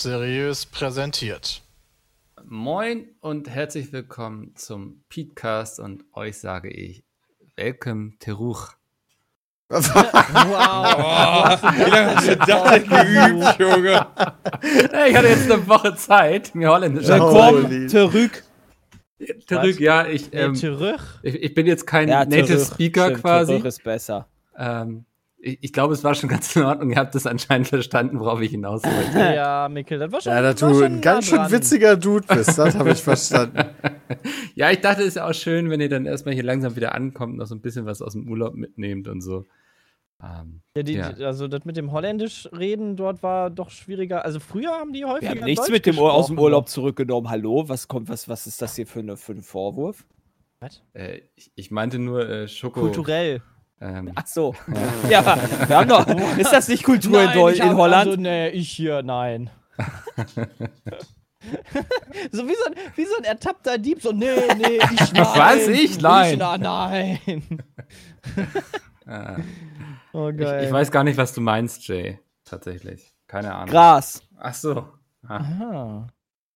Seriös präsentiert. Moin und herzlich willkommen zum Podcast und euch sage ich Welcome Teruch. Wow. Wie lange hast du das denn geübt, Junge? Ich hatte jetzt eine Woche Zeit, mir Holländisch Willkommen zurück. Teruch, ja, ich, ähm, ich, ich bin jetzt kein Ja, Native. Speaker Stimmt, quasi. Zurück ist besser. Ähm, ich ich glaube, es war schon ganz in Ordnung. Ihr habt es anscheinend verstanden, worauf ich hinaus wollte. Ja, Mikkel, das war schon. Ja, da das war du ein ganz schön dran. witziger Dude bist, das habe ich verstanden. ja, ich dachte, es ist ja auch schön, wenn ihr dann erstmal hier langsam wieder ankommt, noch so ein bisschen was aus dem Urlaub mitnehmt und so. Ähm, Ja, die, Ja. die- Also, das mit dem Holländisch reden dort war doch schwieriger. Also, früher haben die häufiger. Wir haben nichts Deutsch mit dem Ur aus dem. Urlaub zurückgenommen. Hallo, was kommt, was, was ist das hier für, eine, für ein Vorwurf? äh, ich, ich meinte nur äh, Schoko. Kulturell. Ähm, Ach so. Ja, wir haben doch. Ist das nicht Kultur in, Deu ich in hab- Holland? Also, nee, ich hier, nein. so wie so, ein, wie so ein ertappter Dieb, so, nee, nee, ich nein. Was? Ich? Nein. Ich, na, nein. äh, Oh, ich, geil. ich weiß gar nicht, was du meinst, Jay. Tatsächlich. Keine Ahnung. Gras. Ach so. Ah, Aha.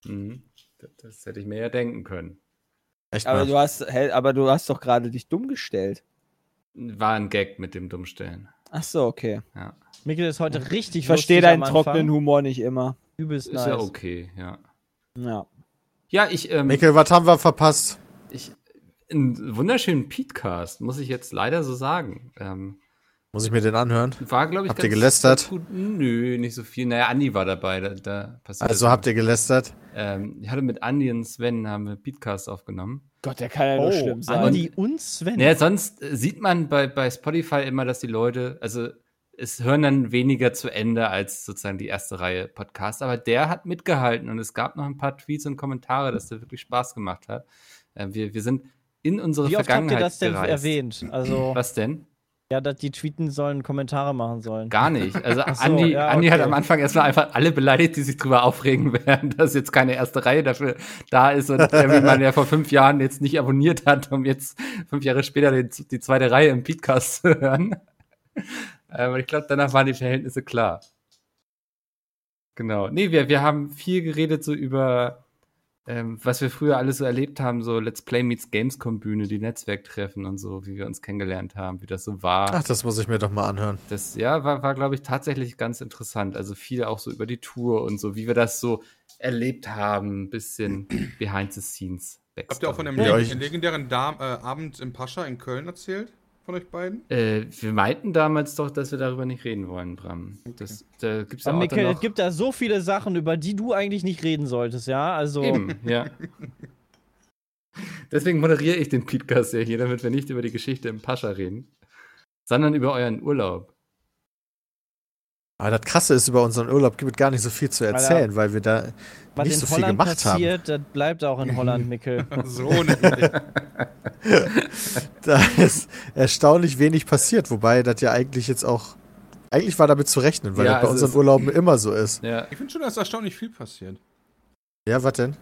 mhm. das, das hätte ich mir ja denken können. Echt Aber mal. du hast, hä, aber du hast doch gerade dich dumm gestellt. War ein Gag mit dem Dummstellen. Ach so, okay. Ja. Mikkel ist heute richtig Ich verstehe deinen trockenen. Humor nicht immer. Übelst Ist nice. ja okay, ja. Ja. Ja, ich, ähm, Mikkel, was haben wir verpasst? ich, einen wunderschönen Petecast, muss ich jetzt leider so sagen. Ähm, Muss ich mir den anhören? war, glaube ich, Habt ihr gelästert? ganz gut. Nö, nicht so viel. Naja, Andi war dabei, da, da passiert Also habt ihr gelästert? Ähm, ich hatte mit Andi und Sven haben wir Beatcast aufgenommen. Gott, der kann ja nur Oh, schlimm sein. Andi und Sven. Naja, sonst äh, sieht man bei, bei Spotify immer, dass die Leute, also es hören dann weniger zu Ende als sozusagen die erste Reihe Podcast, aber der hat mitgehalten und es gab noch ein paar Tweets und Kommentare, dass der wirklich Spaß gemacht hat. Äh, wir, wir sind in unsere Wie oft habt ihr Vergangenheit das denn gereist. erwähnt? Also, Was denn? Ja, dass die tweeten sollen, Kommentare machen sollen. Gar nicht. Also so, Andi, ja, Andi hat am Anfang erstmal einfach alle beleidigt, die sich drüber aufregen werden, dass jetzt keine erste Reihe dafür da ist und der, wie man ja vor fünf Jahren jetzt nicht abonniert hat, um jetzt fünf Jahre später die, die zweite Reihe im Podcast zu hören. Aber ich glaube, danach waren die Verhältnisse klar. Genau. Nee, wir, wir haben viel geredet so über, ähm, was wir früher alles so erlebt haben, so Let's Play Meets Gamescom Bühne, die Netzwerktreffen und so, wie wir uns kennengelernt haben, wie das so war. Ach, das muss ich mir doch mal anhören. Das ja, war, war glaube ich, tatsächlich ganz interessant. Also viel auch so über die Tour und so, wie wir das so erlebt haben, ein bisschen behind the scenes. Habt ihr auch von dem Ja, legendären Dam äh, Abend im Pascha in Köln erzählt? Von euch beiden? Äh, wir meinten damals doch, dass wir darüber nicht reden wollen, Bram. Das, da gibt's Aber auch Mikkel, es gibt da so viele Sachen, über die du eigentlich nicht reden solltest, ja? Also, Eben, ja. Deswegen moderiere ich den Podcast ja hier, damit wir nicht über die Geschichte im Pascha reden, sondern über euren Urlaub. Aber das Krasse ist, über unseren Urlaub gibt es gar nicht so viel zu erzählen, weil wir da nicht so viel Holland gemacht haben. passiert, das bleibt auch in Holland, Mikkel. So Idee. Da ist erstaunlich wenig passiert, wobei das ja eigentlich jetzt auch. Eigentlich war damit zu rechnen, weil Ja, das bei also unseren Urlauben immer so ist. Ja, Ich finde schon, dass erstaunlich viel passiert. Ja, was denn?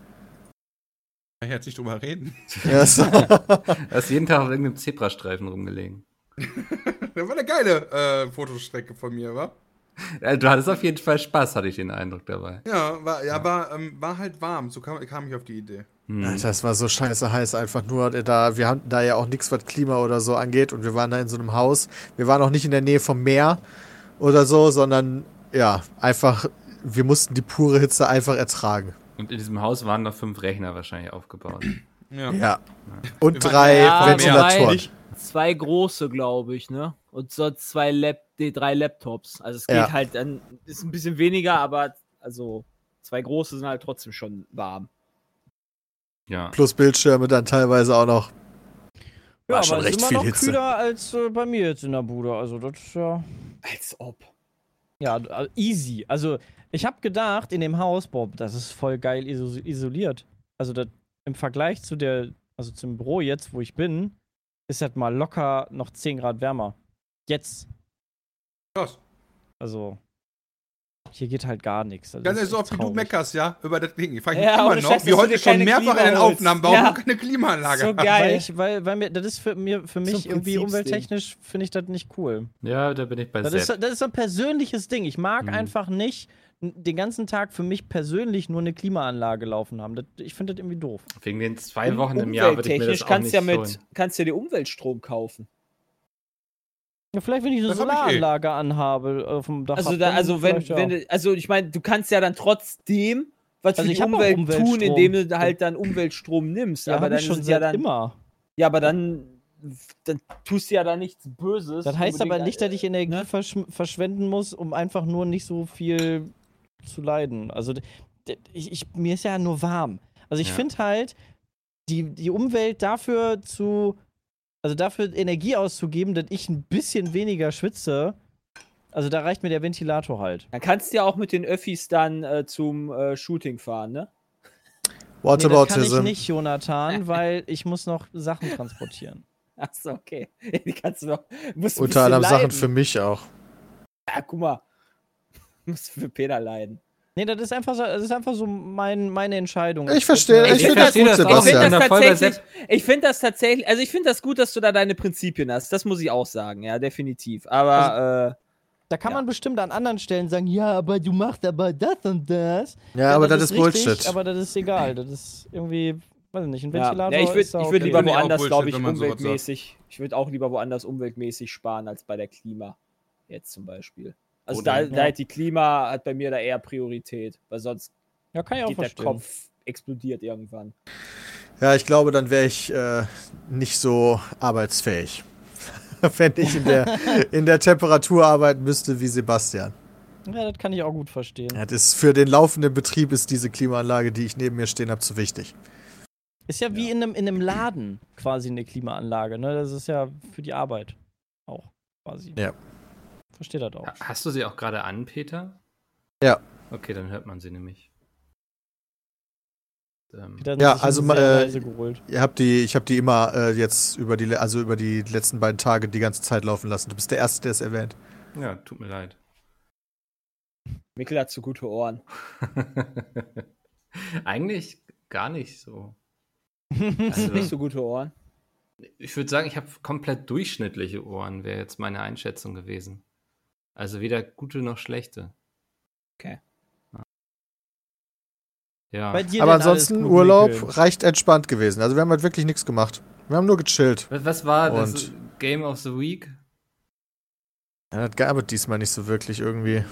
Kann ich jetzt nicht drüber reden. Ja, so. da ist jeden Tag auf irgendeinem Zebrastreifen rumgelegen. Das war eine geile äh, Fotostrecke von mir, wa? Du hattest auf jeden Fall Spaß, hatte ich den Eindruck dabei. Ja, war, ja, war, ähm, war halt warm. So kam, kam ich auf die Idee. Hm. Das war so scheiße heiß, einfach nur da. Wir hatten da ja auch nichts, was Klima oder so angeht. Und wir waren da in so einem Haus. Wir waren auch nicht in der Nähe vom Meer oder so, sondern ja, einfach, wir mussten die pure Hitze einfach ertragen. Und in diesem Haus waren noch fünf Rechner wahrscheinlich aufgebaut. Ja. Ja. Und Wir drei Ja, Ventilatoren. Nicht, Zwei große, glaube ich, ne? Und sonst zwei Lap die drei Laptops. Also es geht Ja. halt dann, ist ein bisschen weniger, aber also zwei große sind halt trotzdem schon warm. Ja. Plus Bildschirme dann teilweise auch noch. Ja, War schon aber recht ist immer viel noch Hitze. kühler als äh, bei mir jetzt in der Bude. Also, das ist ja. Als ob. Ja, also easy. Also, ich habe gedacht, in dem Haus, boah, das ist voll geil iso isoliert. Also, das, im Vergleich zu der, also zum Büro jetzt, wo ich bin, ist das mal locker noch 10 Grad wärmer. Jetzt. Krass. Also, hier geht halt gar nichts. Also, Ganz ehrlich, so ist oft wie du meckerst, ja, über das Ding. Ich frage mich Ja, immer noch, Scheiß, wie heute schon mehrfach in den. Aufnahmen, warum Ja. du keine Klimaanlage So geil. Weil, ich, weil, weil mir, das ist für, mir, für mich So irgendwie umwelttechnisch, finde ich das nicht cool. Ja, da bin ich bei Das ist, das ist so ein persönliches Ding. Ich mag Mhm. einfach nicht den ganzen Tag für mich persönlich nur eine Klimaanlage laufen haben. Das, ich finde das irgendwie doof. Wegen den zwei Wochen im Jahr würde ich mir das Umwelttechnisch auch kannst nicht ja mit, holen. kannst ja dir Umweltstrom kaufen. Ja, vielleicht, wenn ich eine eh. Solaranlage anhabe auf dem Dach. Also, da, also wenn, ja. wenn also ich meine, du kannst ja dann trotzdem was Also für ich die Umwelt tun, indem du halt dann Umweltstrom nimmst. ja, aber dann ich ist schon es ja dann, immer. ja, aber dann, dann tust du ja da nichts Böses. Das heißt aber nicht, dass ich Energie ne? versch verschwenden muss, um einfach nur nicht so viel zu leiden. Also ich, ich, mir ist ja nur warm. Also ich Ja. finde halt, die, die Umwelt dafür zu, also dafür Energie auszugeben, dass ich ein bisschen weniger schwitze, also da reicht mir der Ventilator halt. Dann kannst du ja auch mit den Öffis dann äh, zum äh, Shooting fahren, ne? What Nee, das kann ich nicht, Jonathan, weil ich muss noch Sachen transportieren. Achso, okay. Die kannst du noch. Musst Unter anderem Sachen für mich auch. Ja, guck mal. Musst für Peter leiden. Nee, das ist einfach so, das ist einfach so mein, meine Entscheidung. Ich verstehe, Ich ich find finde das das- gut, das. Ich finde Ja. das, tatsächlich, ich find das tatsächlich, also ich finde das gut, dass du da deine Prinzipien hast. Das muss ich auch sagen, ja, definitiv. Aber Da kann Ja. man bestimmt an anderen Stellen sagen, ja, aber du machst aber das und das. Ja, aber das ist richtig, Bullshit. Aber das ist egal. Das ist irgendwie, weiß ich nicht, ein äh, ja, Ventilator. ja, ich würde ist würd okay. lieber Finde woanders, glaube ich, umweltmäßig. Ich würde auch lieber woanders umweltmäßig sparen als bei der Klima. Jetzt zum Beispiel. Also Oder? da, da Ja. hat die Klima hat bei mir da eher Priorität, weil sonst Ja, kann ich auch geht der verstehen. Kopf explodiert irgendwann. Ja, ich glaube, dann wäre ich äh, nicht so arbeitsfähig. Wenn ich in der, in der Temperatur arbeiten müsste wie Sebastian. Ja, das kann ich auch gut verstehen. Ja, das ist für den laufenden Betrieb ist diese Klimaanlage, die ich neben mir stehen habe, zu wichtig. Ist ja wie in einem, in einem Laden quasi eine Klimaanlage, ne? Das ist ja für die Arbeit auch quasi. Ja. Versteht das auch. Hast du sie auch gerade an, Peter? Ja. Okay, dann hört man sie nämlich. Ähm, Ja, also, äh. Ihr habt die, ich habe die immer äh, jetzt über die, also über die letzten beiden Tage die ganze Zeit laufen lassen. Du bist der Erste, der es erwähnt. ja, tut mir leid. Mikkel hat so gute Ohren. Eigentlich gar nicht so. Hast Also- du nicht so gute Ohren? Ich würde sagen, ich habe komplett durchschnittliche Ohren, wäre jetzt meine Einschätzung gewesen. Also weder gute noch schlechte. Okay. Ja. Bei dir Aber ansonsten gut, Urlaub Mikkel? reicht entspannt gewesen. Also wir haben halt wirklich nichts gemacht. Wir haben nur gechillt. Was, was war das Und- Game of the Week? Ja, das gab es diesmal nicht so wirklich irgendwie.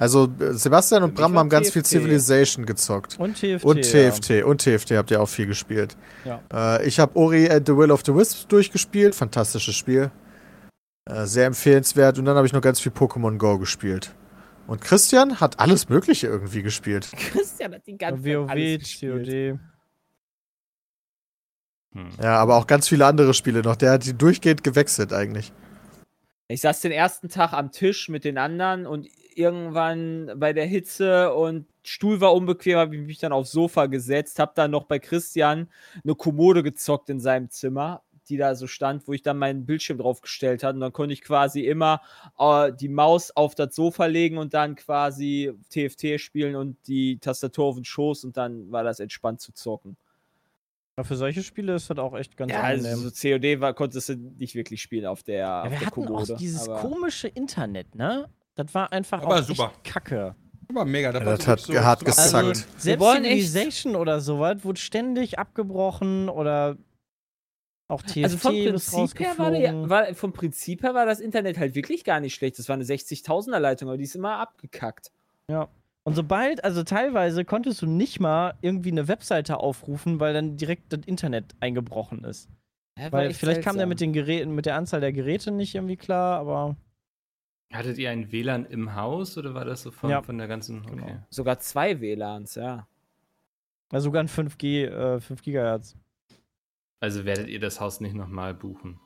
Also äh, Sebastian und Bram haben ganz viel TFT. Civilization gezockt. Und TFT. Und ja. TFT. Und TFT habt ihr auch viel gespielt. Ja. Äh, ich habe Ori and the Will of the Wisps durchgespielt. Fantastisches Spiel. Äh, sehr empfehlenswert. Und dann habe ich noch ganz viel Pokémon Go gespielt. Und Christian hat alles Mögliche irgendwie gespielt. Christian hat die ganze Zeit WoW, alles gespielt. COD. Hm. Ja, aber auch ganz viele andere Spiele noch. Der hat die durchgehend gewechselt eigentlich. Ich saß den ersten Tag am Tisch mit den anderen und irgendwann bei der Hitze und Stuhl war unbequem, habe ich mich dann aufs Sofa gesetzt, habe dann noch bei Christian eine Kommode gezockt in seinem Zimmer, die da so stand, wo ich dann meinen Bildschirm draufgestellt hatte und dann konnte ich quasi immer äh, die Maus auf das Sofa legen und dann quasi TFT spielen und die Tastatur auf den Schoß und dann war das entspannt zu zocken. Ja, für solche Spiele ist das auch echt ganz Ja, angenehm. also so COD war, konntest du nicht wirklich spielen auf der, Ja, auf wir der hatten Kommode. auch dieses aber- komische Internet, ne? Das war einfach Aber auch super. echt kacke. Aber mega, Ja, war das so hat wirklich hart so abgeholt. Also, selbst Civilization oder sowas wurde ständig abgebrochen oder auch TFT Also vom ist Prinzip, her war, der, war, vom Prinzip her war das Internet halt wirklich gar nicht schlecht. Das war eine 60.000er Leitung, aber die ist immer abgekackt. Und sobald, also teilweise konntest du nicht mal irgendwie eine Webseite aufrufen, weil dann direkt das Internet eingebrochen ist. Weil vielleicht kam der mit den Geräten, mit der Anzahl der Geräte nicht irgendwie klar, aber Hattet ihr ein WLAN im Haus oder war das so von, Ja. von der ganzen. Okay. Genau. Sogar zwei WLANs, ja. also sogar ein 5G, äh, 5 Gigahertz. Also werdet ihr das Haus nicht nochmal buchen.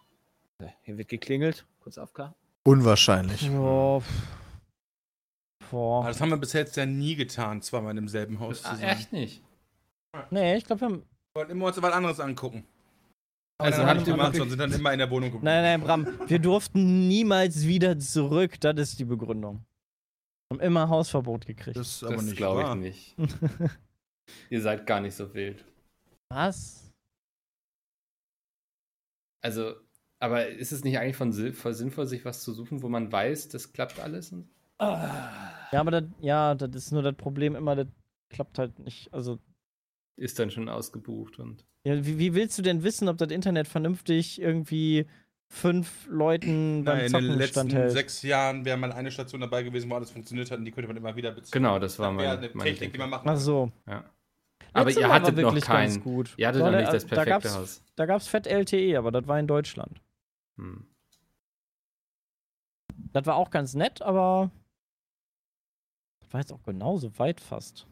Hier wird geklingelt. Kurz AFK. Unwahrscheinlich. Ja. pff. Aber Boah. das haben wir bis jetzt ja nie getan, zweimal im selben Haus Ah, zusammen. echt nicht. Nee, ich glaube, wir haben. Wir wollten immer uns was anderes angucken. Also Also haben wir gemacht und sind dann immer in der Wohnung geblieben. Nein, nein, Bram, wir durften niemals wieder zurück. Das ist die Begründung. Haben immer Hausverbot gekriegt. Das ist aber Das nicht glaube ich nicht. ihr seid gar nicht so wild. Was? Also, aber ist es nicht eigentlich von sinnvoll, sich was zu suchen, wo man weiß, das klappt alles? Ja, aber das, ja, das ist nur das Problem immer, das klappt halt nicht. Also, Ist dann schon ausgebucht und. ja, wie, wie willst du denn wissen, ob das Internet vernünftig irgendwie fünf Leuten beim Nein, in den Zocken letzten standhält? sechs Jahren wäre mal eine Station dabei gewesen, wo alles funktioniert hat und die könnte man immer wieder beziehen. Genau, das war meine- eine meine Technik, die man machen Ach so. Ja. Aber ihr Mal hattet noch wirklich ganz kein. gut. Ihr hattet noch da- nicht das da perfekte gab's- Haus. Da gab's Fett LTE, aber das war in Deutschland. Hm. Das war auch ganz nett, aber das war jetzt auch genauso weit fast.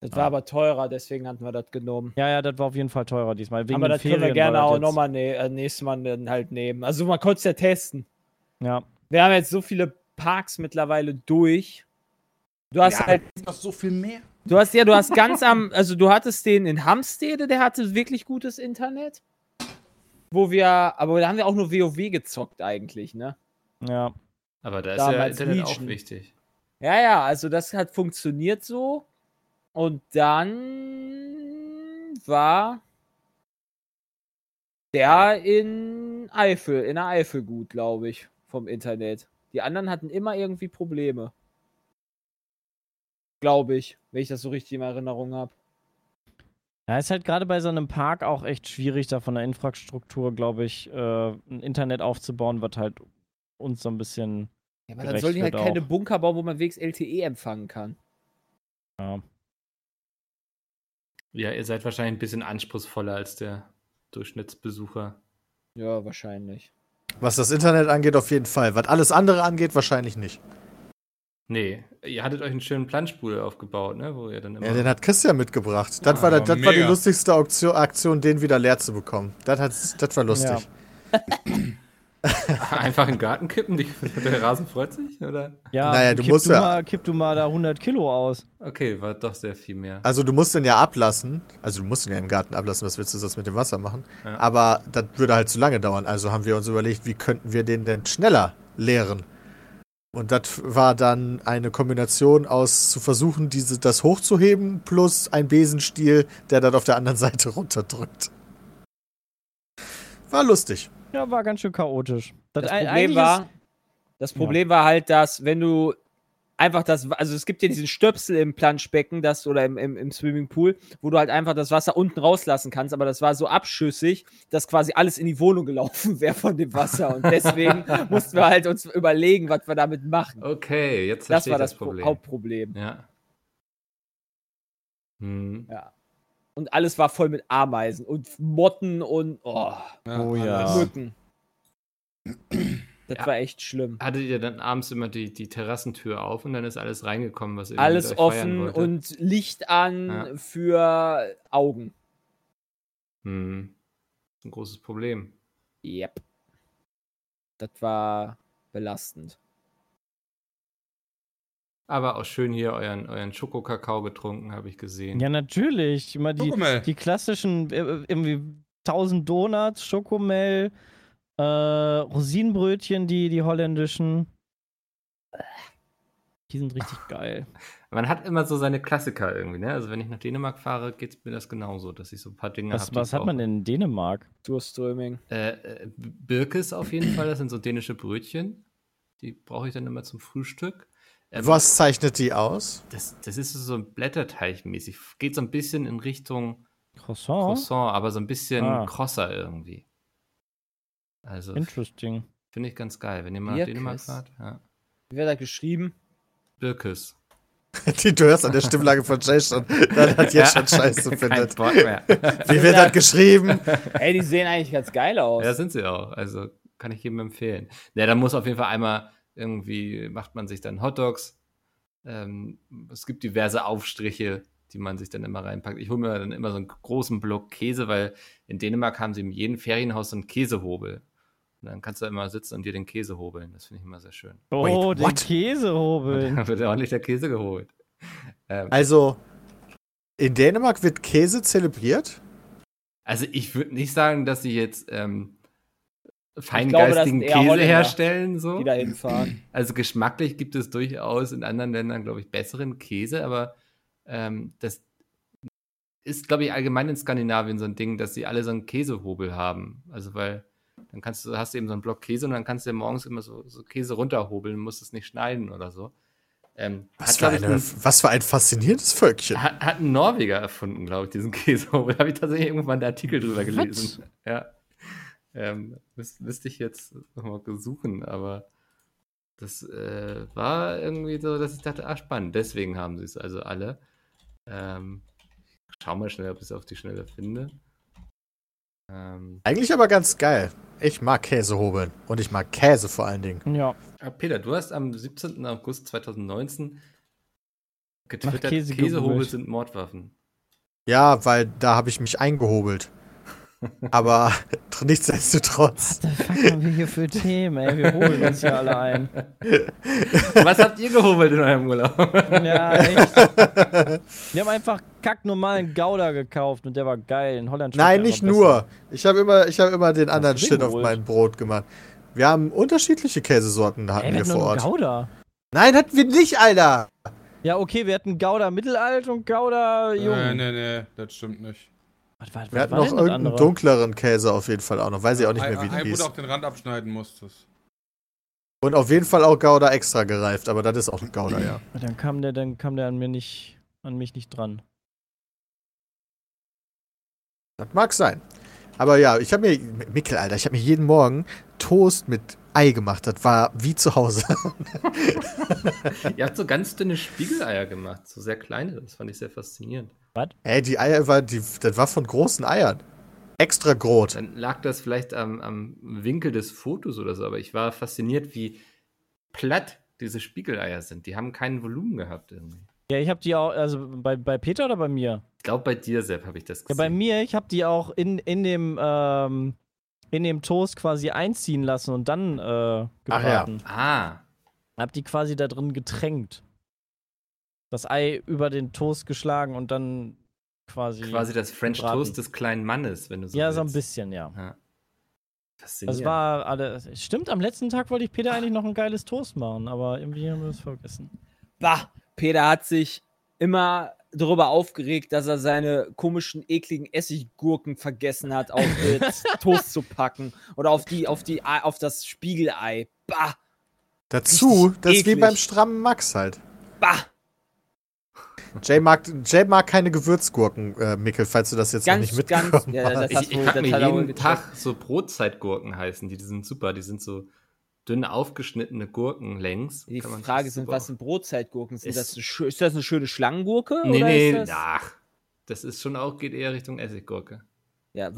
Das war aber teurer, deswegen hatten wir das genommen. Ja, ja, das war auf jeden Fall teurer diesmal. Wegen aber das können wir Ferien gerne auch nochmal ne äh, nächstes Mal dann halt nehmen. Also man konnte es ja testen. Ja. Wir haben jetzt so viele Parks mittlerweile durch. Du hast Ja, halt, noch so viel mehr. Du hast ja, du hast ganz am, also du hattest den in Hamstede, der hatte wirklich gutes Internet. Wo wir, aber da haben wir auch nur WoW gezockt eigentlich, ne? Ja. Aber da ist ja Damals Internet auch Legion. wichtig. Ja, ja, also das hat funktioniert so. Und dann war der in Eifel, in der Eifel gut, glaube ich, vom Internet. Die anderen hatten immer irgendwie Probleme. Glaube ich, wenn ich das so richtig in Erinnerung habe. Ja, ist halt gerade bei so einem Park auch echt schwierig, da von der Infrastruktur, glaube ich, äh, ein Internet aufzubauen, was halt uns so ein bisschen. Ja, aber dann sollen die halt wird keine auch. Bunker bauen, wo man wenigstens LTE empfangen kann. Ja. Ja, ihr seid wahrscheinlich ein bisschen anspruchsvoller als der Durchschnittsbesucher. Ja, wahrscheinlich. Was das Internet angeht, auf jeden Fall. Was alles andere angeht, wahrscheinlich nicht. Nee, ihr hattet euch einen schönen Planschpool aufgebaut, ne? Wo ihr dann immer. Ja, den hat Christian mitgebracht. Das, Ah, war, das, das war die lustigste Auktion, Aktion, den wieder leer zu bekommen. Das, hat, das war lustig. Einfach in den Garten kippen, die, der Rasen freut sich, oder? Ja, Naja, du kipp musst du ja- Mal, kipp du mal da 100 Kilo aus. Okay, war doch sehr viel mehr. Also du musst den ja ablassen. Also du musst ihn ja im Garten ablassen. Was willst du sonst mit dem Wasser machen? Ja. Aber das würde halt zu lange dauern. Also haben wir uns überlegt, wie könnten wir den denn schneller leeren? Und das war dann eine Kombination aus zu versuchen, diese, das hochzuheben, plus ein Besenstiel, der dann auf der anderen Seite runterdrückt. War lustig. Ja, war ganz schön chaotisch. Das ei- Problem war, das Problem war halt, dass wenn du einfach das, also es gibt ja diesen Stöpsel im Planschbecken, das oder im, im, im Swimmingpool, wo du halt einfach das Wasser unten rauslassen kannst, aber das war so abschüssig, dass quasi alles in die Wohnung gelaufen wäre von dem Wasser und deswegen mussten wir halt uns überlegen, was wir damit machen. Okay, jetzt das war das, das Problem. Hauptproblem. Ja. Hm. Ja. Und alles war voll mit Ameisen und Motten und oh, Oh ja. Mücken. Das Ja. war echt schlimm. Hattet ihr dann abends immer die, die Terrassentür auf und dann ist alles reingekommen, was ihr Alles offen und Licht an Ja. für Augen. Hm. Ein großes Problem. Yep. Das war belastend. Aber auch schön hier euren, euren Schokokakao getrunken, habe ich gesehen. Ja, natürlich. Immer die, Schokomel. die klassischen, äh, irgendwie 1000 Donuts, Schokomel, äh, Rosinenbrötchen, die, die holländischen. Die sind richtig geil. Man hat immer so seine Klassiker irgendwie, ne? Also wenn ich nach Dänemark fahre, geht es mir das genauso, dass ich so ein paar Dinge Was, habe. die was hat man denn in Dänemark? Durströming. Äh, äh, Birkes auf jeden Fall, das sind so dänische Brötchen. Die brauche ich dann immer zum Frühstück. Ähm, Was zeichnet die aus? Das, das ist so ein Blätterteig-mäßig. Geht so ein bisschen in Richtung Croissant? Croissant, aber so ein bisschen Ah. krosser irgendwie. Also Interesting. finde ich ganz geil, wenn ihr mal nach. Dänemark fahrt. Ja. Wie wird das geschrieben? Birkes. Die, du hörst an der Stimmlage von Jay schon, dann hat jetzt schon Scheiße findet. Bock mehr. Wie wird das geschrieben? Ey, die sehen eigentlich ganz geil aus. Ja, sind sie auch. Also kann ich jedem empfehlen. Ja, da muss auf jeden Fall einmal irgendwie, macht man sich dann Hotdogs. Ähm, es gibt diverse Aufstriche, die man sich dann immer reinpackt. Ich hole mir dann immer so einen großen Block Käse, weil in Dänemark haben sie in jedem Ferienhaus so einen Käsehobel. Und dann kannst du immer sitzen und dir den Käse hobeln. Das finde ich immer sehr schön. Oh, Wait, den what? Käsehobel. Da wird ordentlich der Käse geholt. Ähm, Also, in Dänemark wird Käse zelebriert? Also ich würde nicht sagen, dass sie jetzt ähm, glaube, feingeistigen eher Käse Holländer, herstellen. So. die da hinfahren. Also geschmacklich gibt es durchaus in anderen Ländern, glaube ich, besseren Käse, aber ähm, das ist, glaube ich, allgemein in Skandinavien so ein Ding, dass sie alle so einen Käsehobel haben. Also weil Dann kannst du, hast du eben so einen Block Käse und dann kannst du dir morgens immer so, so Käse runterhobeln, musst es nicht schneiden oder so. Ähm, Was, für glaub ich, eine, ein- was für ein faszinierendes Völkchen. hat, hat ein Norweger erfunden, glaube ich, diesen Käsehobel. Da habe ich tatsächlich irgendwann einen Artikel drüber gelesen. Ja. Ähm, müß, müsste ich jetzt nochmal suchen, aber das äh, war irgendwie so, dass ich dachte, ah, spannend. Deswegen haben sie es also alle. Ähm, schau mal schnell, ob ich es auf die Schnelle finde. Ähm, Eigentlich aber ganz geil. Ich mag Käsehobeln. Und ich mag Käse vor allen Dingen. Ja. ah, Peter, du hast am 17. August 2019 getwittert, Käse Käsehobel sind Mordwaffen. Ja, weil da habe ich mich eingehobelt. Aber nichtsdestotrotz. Was haben wir hier für Themen, ey? Wir holen uns hier alle ein. Was habt ihr gehobelt in eurem Urlaub? Ja, echt. Wir haben einfach kacknormalen Gouda gekauft und der war geil. In Holland Nein, nicht nur. Ich habe immer, ich hab immer den anderen du den Shit auf mein Brot gemacht. Wir haben unterschiedliche Käsesorten besser. hatten Ey, wir wir vor Ort. Gouda. Nein, hatten wir nicht, Alter. Ja, okay, wir hatten Gouda Mittelalt und Gouda Jung. Nee, nee, nee, das stimmt nicht. Was, was, Wir hatten noch irgendeinen andere? dunkleren Käse auf jeden Fall auch noch. Weiß ich auch nicht mehr, wie ein, der ein, wo hieß. du auch den Rand abschneiden musstest. Und auf jeden Fall auch Gouda extra gereift, aber das ist auch Gouda, ja. Dann kam der, dann kam der an mir nicht, an mich nicht dran. Das mag sein. Aber ja, ich habe mir, Mikkel, Alter, ich habe mir jeden Morgen Toast mit Ei gemacht. Das war wie zu Hause. Ihr habt so ganz dünne Spiegeleier gemacht, so sehr kleine. Das fand ich sehr faszinierend. Ey, die Eier war, die, das war von großen Eiern. Extra groß. Dann lag das vielleicht am, am Winkel des Fotos oder so, aber ich war fasziniert, wie platt diese Spiegeleier sind. Die haben kein Volumen gehabt irgendwie. Ja, ich habe die auch, also bei, bei Peter oder bei mir? Ich glaube, bei dir, Sepp, habe ich das Ja, gesehen. bei mir, ich habe die auch in, in dem ähm, in dem Toast quasi einziehen lassen und dann äh, Ach ja. gebraten. Ah, Hab die quasi da drin getränkt. Das Ei über den Toast geschlagen und dann quasi. quasi das French gebraten. Toast des kleinen Mannes, wenn du so ja, willst. so ein bisschen, ja. Ja. Es war alle. Stimmt, am letzten Tag wollte ich Peter eigentlich noch ein geiles Toast machen, aber irgendwie haben wir es vergessen. Bah, Peter hat sich immer darüber aufgeregt, dass er seine komischen, ekligen Essiggurken vergessen hat, auf das Toast zu packen. Oder auf die, auf die, Ei- auf das Spiegelei. Bah, Dazu, das ist wie eklig. beim strammen Max halt. bah. Jay mag, Jay mag keine Gewürzgurken, äh, Mikkel, falls du das jetzt noch Ganz, nicht ganz, mitbekommen ja, hast. das hast ich ich habe mir jeden. Tag so Brotzeitgurken heißen. Die, die sind super. Die sind so dünn aufgeschnittene Gurken längs. Die Frage sind, was sind Brotzeitgurken? Sind Ist- das, eine ist das eine schöne Schlangengurke? Nee, oder nee, ist das, ach. Das ist schon auch, geht eher Richtung Essiggurke. Ja,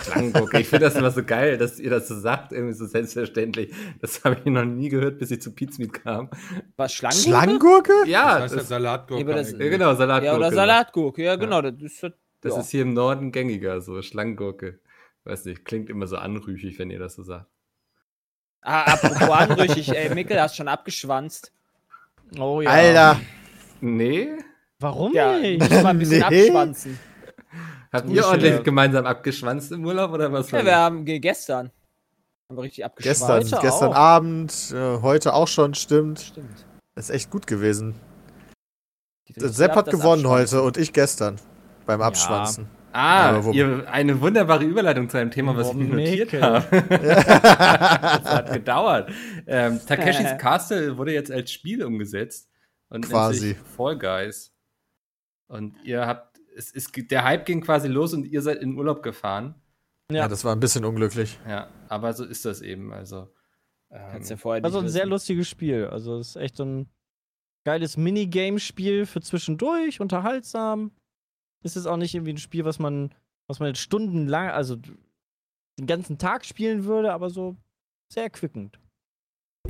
Schlangengurke. Ich finde das immer so geil, dass ihr das so sagt, irgendwie so selbstverständlich. Das habe ich noch nie gehört, bis ich zu Pizmeet kam. Was, Schlangengurke? Schlangengurke? Ja, das heißt ja Salatgurke. Ja, das- ja genau, Salatgurke. Ja, oder Salatgurke, ja, genau. Das ist, das, Das ja. ist hier im Norden gängiger, so Schlangengurke. Weiß nicht, klingt immer so anrüchig, wenn ihr das so sagt. Ah, apropos anrüchig, ey, Mikkel, hast schon abgeschwanzt. Oh ja. Alter, Nee? Warum Ja, nicht? muss mal ein bisschen Nee. abschwanzen. Habt ihr bist ordentlich ja- gemeinsam abgeschwanzt im Urlaub oder was? Ja, wir haben ge- gestern. Haben wir richtig abgeschwanzt. gestern, Heute gestern auch. Abend, äh, heute auch schon, stimmt. Stimmt. Ist echt gut gewesen. Finden Sepp hat gewonnen heute und ich gestern beim Ja. Abschwanzen. Ah, Aber wo- ihr, eine wunderbare Überleitung zu einem Thema, was ich mir notiert habe. das hat gedauert. Ähm, Takeshis Castle wurde jetzt als Spiel umgesetzt und Quasi. nennt sich Fall Guys. Und ihr habt, es ist, der Hype ging quasi los und ihr seid in Urlaub gefahren. Ja. Ja. das war ein bisschen unglücklich. Ja, aber so ist das eben. Also, ähm, Kannst ja vorher Also ein nicht sehr wissen. lustiges Spiel. Also es ist echt so ein geiles Minigame-Spiel für zwischendurch, unterhaltsam. Ist es auch nicht irgendwie ein Spiel, was man, was man jetzt stundenlang, also den ganzen Tag spielen würde, aber so sehr erquickend.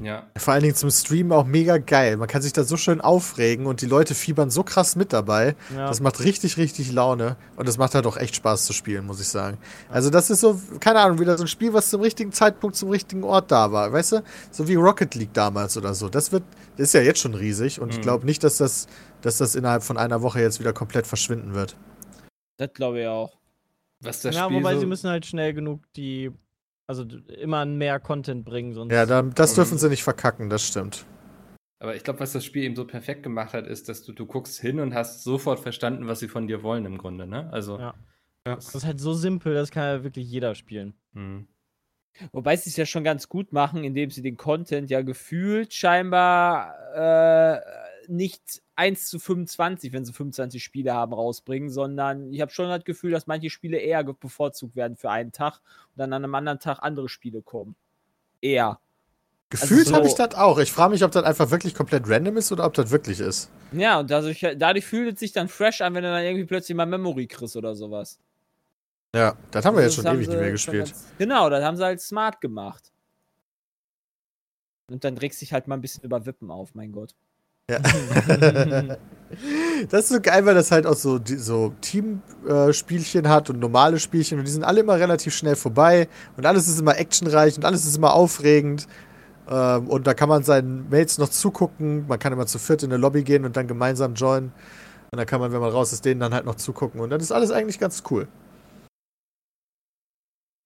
Ja. Vor allen Dingen zum Streamen auch mega geil. Man kann sich da so schön aufregen und die Leute fiebern so krass mit dabei. Ja. Das macht richtig, richtig Laune. Und es macht halt auch echt Spaß zu spielen, muss ich sagen. Also, das ist so, keine Ahnung, wieder so ein Spiel, was zum richtigen Zeitpunkt, zum richtigen Ort da war. Weißt du? So wie Rocket League damals oder so. Das wird, das ist ja jetzt schon riesig und ich Mhm. glaube nicht, dass das, dass das innerhalb von einer Woche jetzt wieder komplett verschwinden wird. Das glaube ich auch. Was das ja, Spiel wobei so, sie müssen halt schnell genug die, also immer mehr Content bringen, sonst. Ja, da, das Mhm. dürfen sie nicht verkacken, das stimmt. Aber ich glaube, was das Spiel eben so perfekt gemacht hat, ist, dass du, du guckst hin und hast sofort verstanden, was sie von dir wollen im Grunde, ne? Also Ja. Das ist halt so simpel, das kann ja wirklich jeder spielen. Hm. Wobei sie es ja schon ganz gut machen, indem sie den Content ja gefühlt scheinbar äh, nicht 1 zu 25, wenn sie 25 Spiele haben, rausbringen, sondern ich habe schon das Gefühl, dass manche Spiele eher bevorzugt werden für einen Tag und dann an einem anderen Tag andere Spiele kommen. Eher. Gefühlt so- habe ich das auch. Ich frage mich, ob das einfach wirklich komplett random ist oder ob das wirklich ist. Ja, und dadurch, dadurch fühlt es sich dann fresh an, wenn du dann irgendwie plötzlich mal Memory kriegst oder sowas. Ja, das haben wir jetzt Das schon ewig nicht mehr gespielt. Ganz, genau, das haben sie halt smart gemacht. Und dann regst dich halt mal ein bisschen über Wippen auf, mein Gott. Ja. das ist so geil, weil das halt auch so, so Teamspielchen hat und normale Spielchen und die sind alle immer relativ schnell vorbei und alles ist immer actionreich und alles ist immer aufregend. Ähm, und da kann man seinen Mates noch zugucken. Man kann immer zu viert in eine Lobby gehen und dann gemeinsam joinen. Und dann kann man, wenn man raus ist, denen dann halt noch zugucken. Und das ist alles eigentlich ganz cool.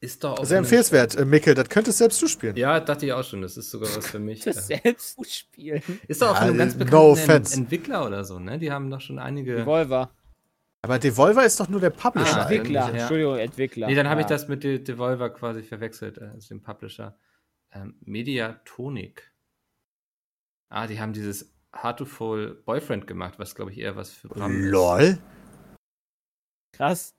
Ist doch auch Sehr empfehlenswert, äh, Mikkel. Das könntest selbst du spielen. Ja, dachte ich auch schon. Das ist sogar was für mich. Das Äh, selbst spielen. Ist doch auch Ja, von einem ganz no bekannten. Ent Entwickler oder so, ne? Die haben doch schon einige. Revolver. Aber Devolver ist doch nur der Publisher. Ah. Entwickler. ja. Entschuldigung, Entwickler. Nee, dann habe ich Ja. das mit De Devolver quasi verwechselt, äh, also dem Publisher. Ähm, Mediatonic. Ah, die haben dieses Hard-to-Fall Boyfriend gemacht, was glaube ich eher was für Bram ist, Lol. Krass.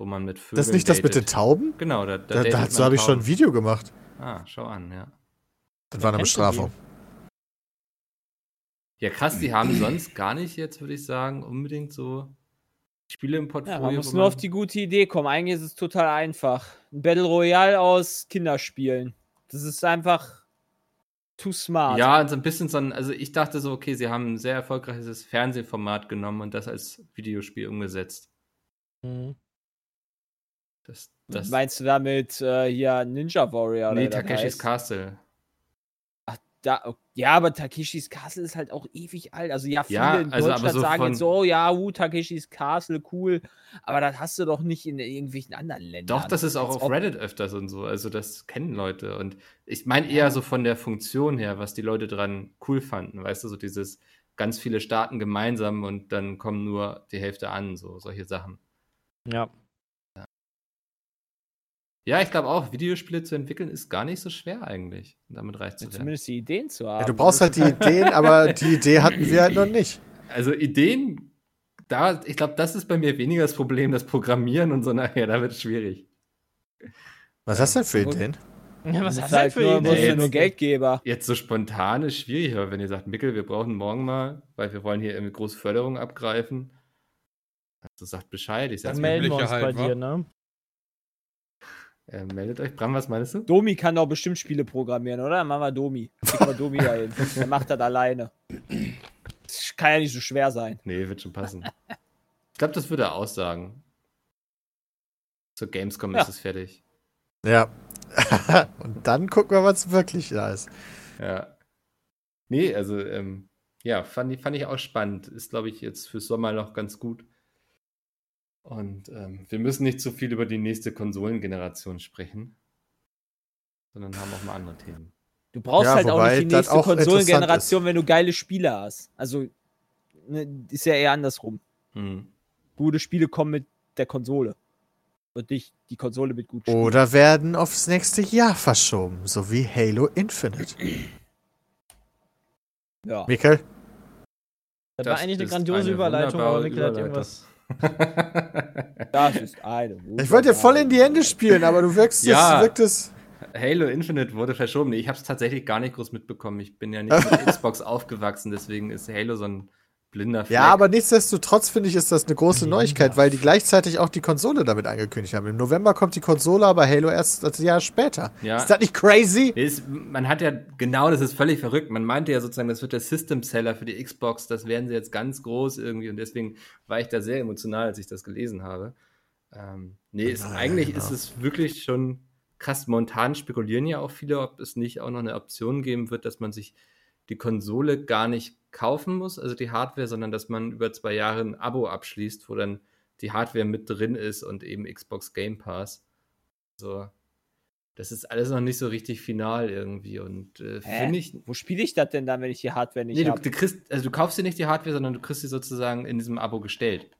Wo man mit Vögeln Das ist nicht das mit den datet. Tauben? Genau, da, da Da, datet dazu habe ich schon ein. Video gemacht. Ah, schau an, ja. Das war eine Bestrafung. Ja, krass, die haben sonst gar nicht jetzt, würde ich sagen, unbedingt so Spiele im Ja, Portfolio. man muss nur auf die gute Idee kommen. Eigentlich ist es total einfach. Ein Battle Royale aus Kinderspielen. Das ist einfach too smart. Ja, und so ein bisschen so ein, also ich dachte so, okay, sie haben ein sehr erfolgreiches Fernsehformat genommen und das als Videospiel umgesetzt. Mhm. Das, das, Meinst du damit äh, hier Ninja Warrior? nee, oder wie das Takeshis heißt? Castle. Ach, da, oh, ja, aber Takeshis Castle ist halt auch ewig alt. Also ja, viele Ja, in also Deutschland so sagen jetzt so, oh ja, uh, Takeshis Castle, cool. Aber das hast du doch nicht in irgendwelchen anderen Ländern. Doch, das ist auch auf Reddit öfters und so. Also das kennen Leute. Und ich meine eher so von der Funktion her, was die Leute dran cool fanden. Weißt du, so dieses ganz viele Staaten gemeinsam und dann kommen nur die Hälfte an, so solche Sachen. Ja. Ja, ich glaube auch, Videospiele zu entwickeln ist gar nicht so schwer eigentlich, damit reich zu werden. Zumindest die Ideen zu haben. Ja, du brauchst halt die Ideen, aber die Idee hatten wir halt noch nicht. Also Ideen, da, ich glaube, das ist bei mir weniger das Problem, das Programmieren und so nachher, da wird es schwierig. Was hast du denn für Ideen? Ja, was Das hast du denn halt für Ideen? du Ideen? nur Geldgeber. Jetzt so spontan ist schwierig, aber wenn ihr sagt, Mickel, wir brauchen morgen mal, weil wir wollen hier irgendwie große Förderung abgreifen, also sagt Bescheid, ich Dann sag, melden wir uns halt, bei dir, ne? Äh, meldet euch. Bram, was meinst du? Domi kann doch bestimmt Spiele programmieren, oder? Machen wir Domi. Schick mal Domi dahin. Der macht das alleine. Das kann ja nicht so schwer sein. Nee, wird schon passen. ich glaube, das würde er aussagen. Zur Gamescom Ja. ist es fertig. Ja. Und dann gucken wir, was wirklich da ist. Ja. Nee, also, ähm, ja, fand ich, fand ich auch spannend. Ist, glaube ich, jetzt für Sommer noch ganz gut. Und ähm, wir müssen nicht so viel über die nächste Konsolengeneration sprechen, sondern haben auch mal andere Themen. Du brauchst Ja, halt auch nicht die nächste Konsolengeneration, wenn du geile Spiele hast. Also, ne, ist ja eher andersrum. Hm. Gute Spiele kommen mit der Konsole. Und nicht die Konsole mit guten Spielen. Oder werden aufs nächste Jahr verschoben, so wie Halo Infinite. Ja. Mikkel? Das, war eigentlich eine grandiose eine Überleitung, aber Mikkel hat irgendwas. Das ist eine. Ich wollte dir voll in die Hände spielen, aber du wirkst Ja. es, wirkt es. Halo Infinite wurde verschoben. Ich habe es tatsächlich gar nicht groß mitbekommen. Ich bin ja nicht mit Xbox aufgewachsen, deswegen ist Halo so ein blinder Fleck. Ja, aber nichtsdestotrotz finde ich, ist das eine große Neuigkeit, weil die gleichzeitig auch die Konsole damit angekündigt haben. Im November kommt die Konsole, aber Halo erst ein Jahr später. Ja. Ist das nicht crazy? Ist, man hat ja, genau, das ist völlig verrückt. Man meinte ja sozusagen, das wird der System-Seller für die Xbox, das werden sie jetzt ganz groß irgendwie und deswegen war ich da sehr emotional, als ich das gelesen habe. Ähm, nee, ist, Nein, eigentlich genau. ist es wirklich schon krass. Momentan spekulieren ja auch viele, ob es nicht auch noch eine Option geben wird, dass man sich die Konsole gar nicht kaufen muss, also die Hardware, sondern dass man über zwei Jahre ein Abo abschließt, wo dann die Hardware mit drin ist und eben Xbox Game Pass. So, das ist alles noch nicht so richtig final irgendwie und äh, finde ich. Wo spiele ich das denn dann, wenn ich die Hardware nicht Nee, du, habe? du kriegst, also du kaufst dir nicht die Hardware, sondern du kriegst sie sozusagen in diesem Abo gestellt.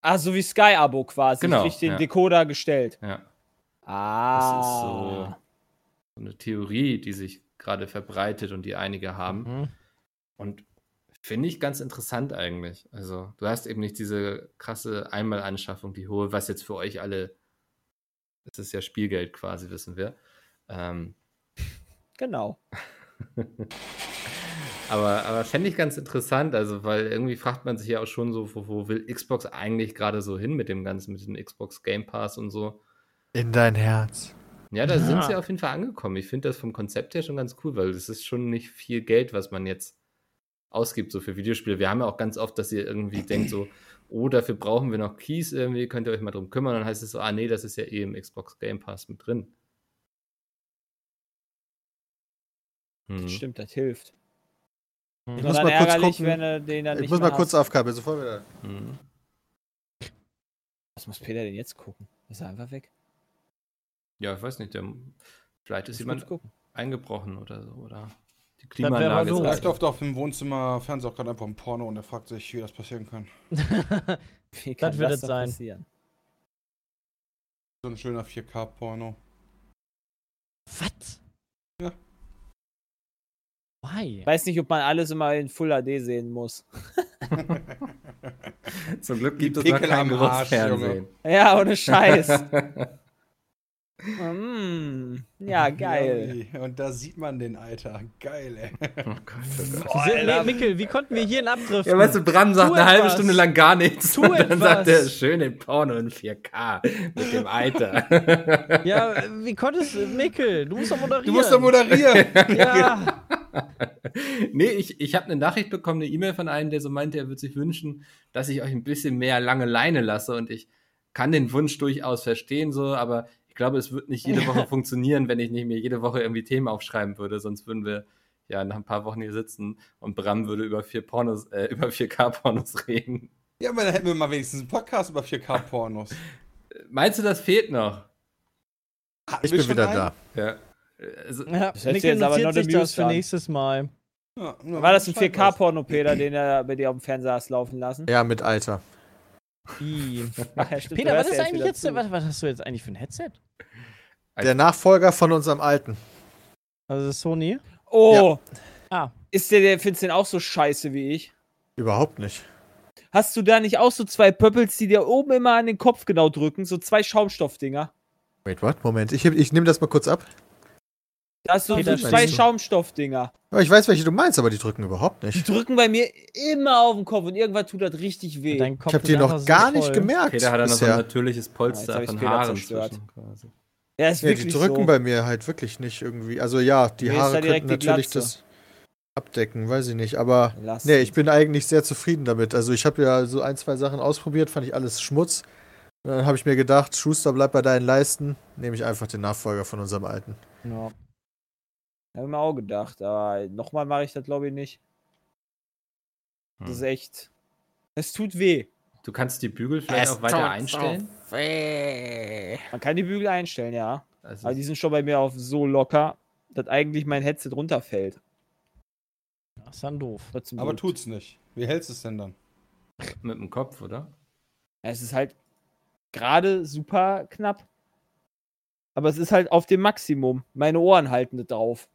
Ah, so wie Sky-Abo quasi. Genau, Ich krieg den ja. Decoder gestellt. Ja. Das Ah. ist so, so eine Theorie, die sich gerade verbreitet und die einige haben. Mhm. Und finde ich ganz interessant eigentlich. Also, du hast eben nicht diese krasse Einmalanschaffung, die hohe, was jetzt für euch alle, das ist ja Spielgeld quasi, wissen wir. Ähm, Genau. aber aber fände ich ganz interessant, also, weil irgendwie fragt man sich ja auch schon so, wo, wo will Xbox eigentlich gerade so hin mit dem Ganzen, mit dem Xbox Game Pass und so. In dein Herz. Ja, da Ja. sind sie auf jeden Fall angekommen. Ich finde das vom Konzept her schon ganz cool, weil es ist schon nicht viel Geld, was man jetzt ausgibt, so für Videospiele. Wir haben ja auch ganz oft, dass ihr irgendwie denkt, so, oh, dafür brauchen wir noch Keys irgendwie, könnt ihr euch mal drum kümmern. Dann heißt es so, ah, nee, das ist ja eh im Xbox Game Pass mit drin. Hm. Stimmt, das hilft. Ich Nur muss mal kurz ärgerlich, gucken. wenn du den dann Ich nicht muss mal mehr kurz hast. aufkabeln, sofort wieder. Hm. Was muss Peter denn jetzt gucken? Ist er einfach weg? Ja, ich weiß nicht, der, vielleicht ist jemand eingebrochen oder so, oder die Klimaanlage mal ist. Vielleicht an. läuft auf dem Wohnzimmer Fernseher auch gerade einfach ein Porno und er fragt sich, wie das passieren kann. Wie kann wird das es denn sein. passieren? So ein schöner 4K-Porno. Was? Ja. Why? Weiß nicht, ob man alles immer in Full HD sehen muss. Zum Glück Die gibt es noch Pickel kein am Arsch, Großfernsehen. Ja, ohne Scheiß. mm, ja, geil. Und da sieht man den, Alter. Geil, ey. oh Gott, oh Gott. Nee, Mikkel, wie konnten wir hierhin abdriften? Ja, weißt du, Bram sagt Tu eine halbe etwas. Stunde lang gar nichts. Tu und dann etwas. sagt er, schön in Porno in 4K mit dem Alter. Ja, wie konntest du, Mikkel, du musst doch moderieren. Du musst doch moderieren. Ja, nee, ich, ich habe eine Nachricht bekommen, eine E-Mail von einem, der so meinte, er würde sich wünschen, dass ich euch ein bisschen mehr lange Leine lasse und ich kann den Wunsch durchaus verstehen, so, aber ich glaube, es wird nicht jede Woche funktionieren, wenn ich nicht mir jede Woche irgendwie Themen aufschreiben würde, sonst würden wir ja nach ein paar Wochen hier sitzen und Bram würde über vier Pornos, äh, über 4K-Pornos reden. Ja, aber dann hätten wir mal wenigstens einen Podcast über 4K-Pornos. Meinst du, das fehlt noch? Hatten Ich bin wieder einen? da. Ja. Also, ja Das Mikkel jetzt aber not sich das für nächstes Mal. Ja, War das ein Bescheid weißt. 4K-Porno, Peter, den er bei dir auf dem Fernseher hast laufen lassen? Ja, mit Alter. Ja, Peter, was ist ja eigentlich jetzt, was, was hast du jetzt eigentlich für ein Headset? Der Nachfolger von unserem alten. Also das ist Sony? Oh, Ah, ist der, der findest du den auch so scheiße wie ich? Überhaupt nicht. Hast du da nicht auch so zwei Pöppels, die dir oben immer an den Kopf genau drücken? So zwei Schaumstoffdinger? Wait, what? Moment. Ich, ich nehme das mal kurz ab. Da hast du Peter, so zwei? Schaumstoffdinger. Ich weiß, welche du meinst, aber die drücken überhaupt Die nicht. drücken bei mir immer auf den Kopf und irgendwann tut das richtig weh. dein Kopf Ich die einfach noch so gar voll. nicht gemerkt. Peter hat dann noch so ein natürliches Ja, Polster hab ich's von Haaren zerstört. zwischen quasi. ja, ist Ja, die wirklich drücken so. bei mir halt wirklich nicht irgendwie. Also ja, die Mir Haare könnten die natürlich das abdecken, weiß ich nicht. Aber Lass nee, ich bin eigentlich sehr zufrieden damit. Also ich habe ja so ein, zwei Sachen ausprobiert, fand ich alles Schmutz. Und dann habe ich mir gedacht, Schuster, bleib bei deinen Leisten. Nehme ich einfach den Nachfolger von unserem alten. Ja. Hab ich mir auch gedacht, aber nochmal mache ich das glaube ich nicht. Das ist Hm. echt. Es tut weh. Du kannst die Bügel vielleicht auch weiter einstellen. Man kann die Bügel einstellen, ja. Also Aber die sind schon bei mir auf so locker, dass eigentlich mein Headset runterfällt. Das ist dann doof. Aber tut's nicht. Wie hältst du es denn dann? mit dem Kopf, oder? Es ist halt gerade super knapp. Aber es ist halt auf dem Maximum. Meine Ohren halten das drauf.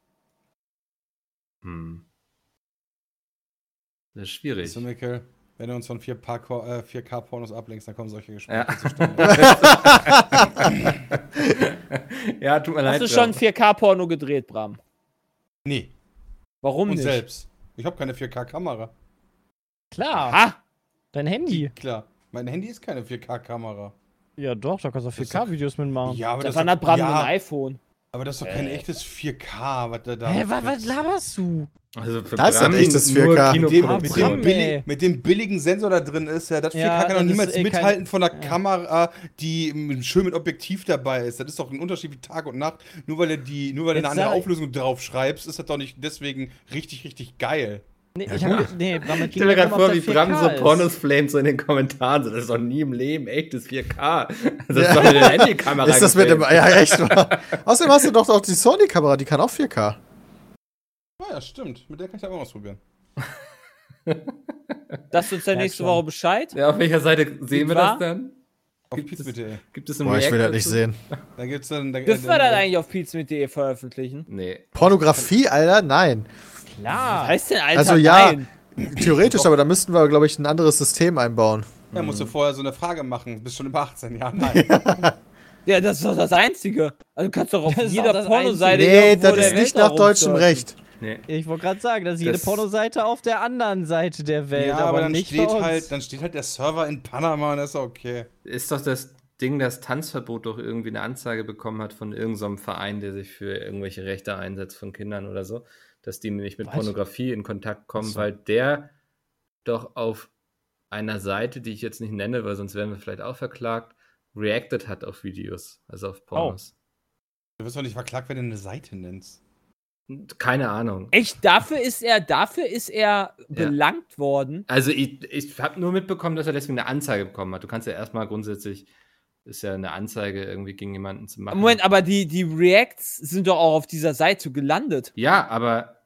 Hm. Das ist schwierig. Mikkel, wenn du uns von 4K äh, 4K-Pornos ablenkst, dann kommen solche Ja. Gespräche zustande. ja, tut mir leid. Hast du schon Bram. 4K-Porno gedreht, Bram? nee, Warum und nicht? selbst. Ich habe keine 4K-Kamera. Klar, Ha! dein Handy. Klar, mein Handy ist keine 4K-Kamera. Ja, doch, da kannst du auch Das ist 4K-Videos mitmachen. Ja, aber Das das, hat Bram ja, ein iPhone. Aber das ist doch kein echtes 4K, was der da. Hä, was, was laberst du? Also für Das ist Bram ein echtes nur 4K. mit dem, mit, dem billi- ey. mit dem billigen Sensor da drin ist, ja, das 4K Ja, kann doch niemals ist eh kein- mithalten von der ja. Kamera, die schön mit Objektiv dabei ist. Das ist doch ein Unterschied wie Tag und Nacht. Nur weil du die, nur weil du eine andere Auflösung drauf schreibst, ist das doch nicht deswegen richtig, richtig geil. Nee, ich hab, nee, Ich stell mir gerade vor, wie Bram 4K so. Pornos flamed so in den Kommentaren. So, das ist doch nie im Leben echtes 4K. Das ist doch mit der Handykamera. Ist das mit dem. Ja, echt wahr. Außerdem hast du doch auch die Sony-Kamera, die kann auch 4K. Ah ja, stimmt. Mit der kann ich aber auch ausprobieren. Sagst du uns dann nächste. Woche Bescheid? Ja, auf welcher Seite sehen wir War? das dann? Auf Gibt Pizza es- bitte. Gibt es einen Boah, ich will das nicht sehen. Da gibt's dann. Da, Dürfen wir dann- das eigentlich auf pizza.de veröffentlichen? Nee. Pornografie, Alter? Nein. Was Klar. heißt denn, Alter? Also ja, Nein. theoretisch, aber da müssten wir, glaube ich, ein anderes System einbauen. Ja, musst du vorher so eine Frage machen. Bist schon über 18, ja? Nein. Ja, das ist doch das Einzige. Also du kannst doch auf Das jeder Pornoseite. Nee, das der ist Welt nicht nach da deutschem. Recht. Nee. Ich wollte gerade sagen, dass jede Das- Pornoseite auf der anderen Seite der Welt, ja, aber, aber dann nicht steht halt, dann steht halt der Server in Panama und das ist okay. Ist doch das Ding, dass Tanzverbot doch irgendwie eine Anzeige bekommen hat von irgendeinem Verein, der sich für irgendwelche Rechte einsetzt von Kindern oder so, dass die nämlich mit Was? Pornografie in Kontakt kommen, so. weil der doch auf einer Seite, die ich jetzt nicht nenne, weil sonst wären wir vielleicht auch verklagt, reacted hat auf Videos, also auf Pornos. Du wirst doch nicht verklagt, wenn du eine Seite nennst. Keine Ahnung. Echt, dafür ist er, dafür ist er belangt worden. Also ich, ich habe nur mitbekommen, dass er deswegen eine Anzeige bekommen hat. Du kannst ja erstmal grundsätzlich, ist ja eine Anzeige irgendwie gegen jemanden zu machen. Moment, aber die, die Reacts sind doch auch auf dieser Seite gelandet. Ja, aber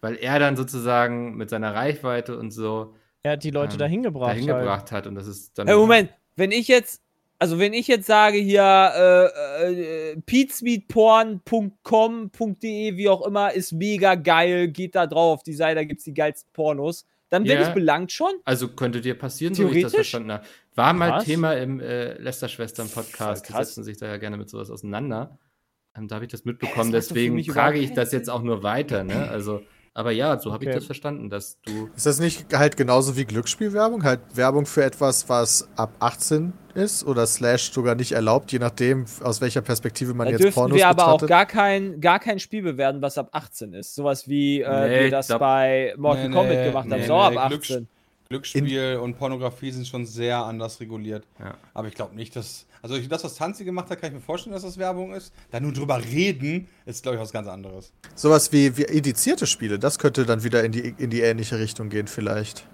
weil er dann sozusagen mit seiner Reichweite und so Er hat die Leute ähm, dahin gebracht. dahin halt. gebracht hat und das ist dann. Hey, Moment, wenn ich jetzt, also wenn ich jetzt sage hier, äh, äh, pizmeetporn.com.de, wie auch immer, ist mega geil, geht da drauf auf die Seite, da gibt's die geilsten Pornos, dann bin Ja. ich belangt schon? Also könnte dir passieren, so wie ich das Theoretisch? verstanden habe. War mal. Thema im äh, Lester-Schwestern-Podcast. Die setzen sich da ja gerne mit sowas auseinander. Da habe ich das mitbekommen, Das deswegen frage überhaupt ich das jetzt auch nur weiter. Ne? Also, aber ja, so habe ich Okay. das verstanden, dass du. Ist das nicht halt genauso wie Glücksspielwerbung? Halt Werbung für etwas, was ab 18 ist oder slash sogar nicht erlaubt, je nachdem, aus welcher Perspektive man Da jetzt dürfen Pornos wir aber auch gar kein, gar kein Spiel bewerten, was ab 18 ist. Sowas wie äh, Nee, wir das da- bei Mortal Nee, Kombat nee, gemacht haben, nee, ab Glücks- 18. Glücksspiel und Pornografie sind schon sehr anders reguliert. Ja. Aber ich glaube nicht, dass. Also ich- das, was Tanzi gemacht hat, kann ich mir vorstellen, dass das Werbung ist. Da nur drüber reden, ist, glaube ich, was ganz anderes. Sowas wie, wie indizierte Spiele, das könnte dann wieder in die, in die ähnliche Richtung gehen, vielleicht.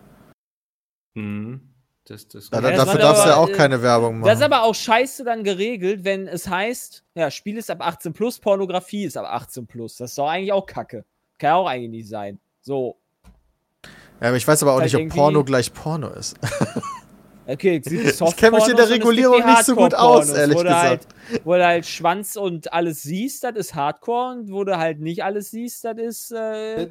Hm, das, das Ja, Ja, da, das dafür darfst du ja auch äh, keine Werbung machen. Das ist aber auch scheiße dann geregelt, wenn es heißt, ja, Spiel ist ab 18 plus, Pornografie ist ab 18 plus. Das ist doch eigentlich auch Kacke. Kann ja auch eigentlich nicht sein. So, ja, aber ich weiß aber auch halt nicht, ob irgendwie- Porno gleich Porno ist. okay, Ich kenn mich in der Regulierung nicht so gut aus, ehrlich wo du gesagt. Halt, wo du halt Schwanz und alles siehst, das ist Hardcore und wo du halt nicht alles siehst, das ist äh,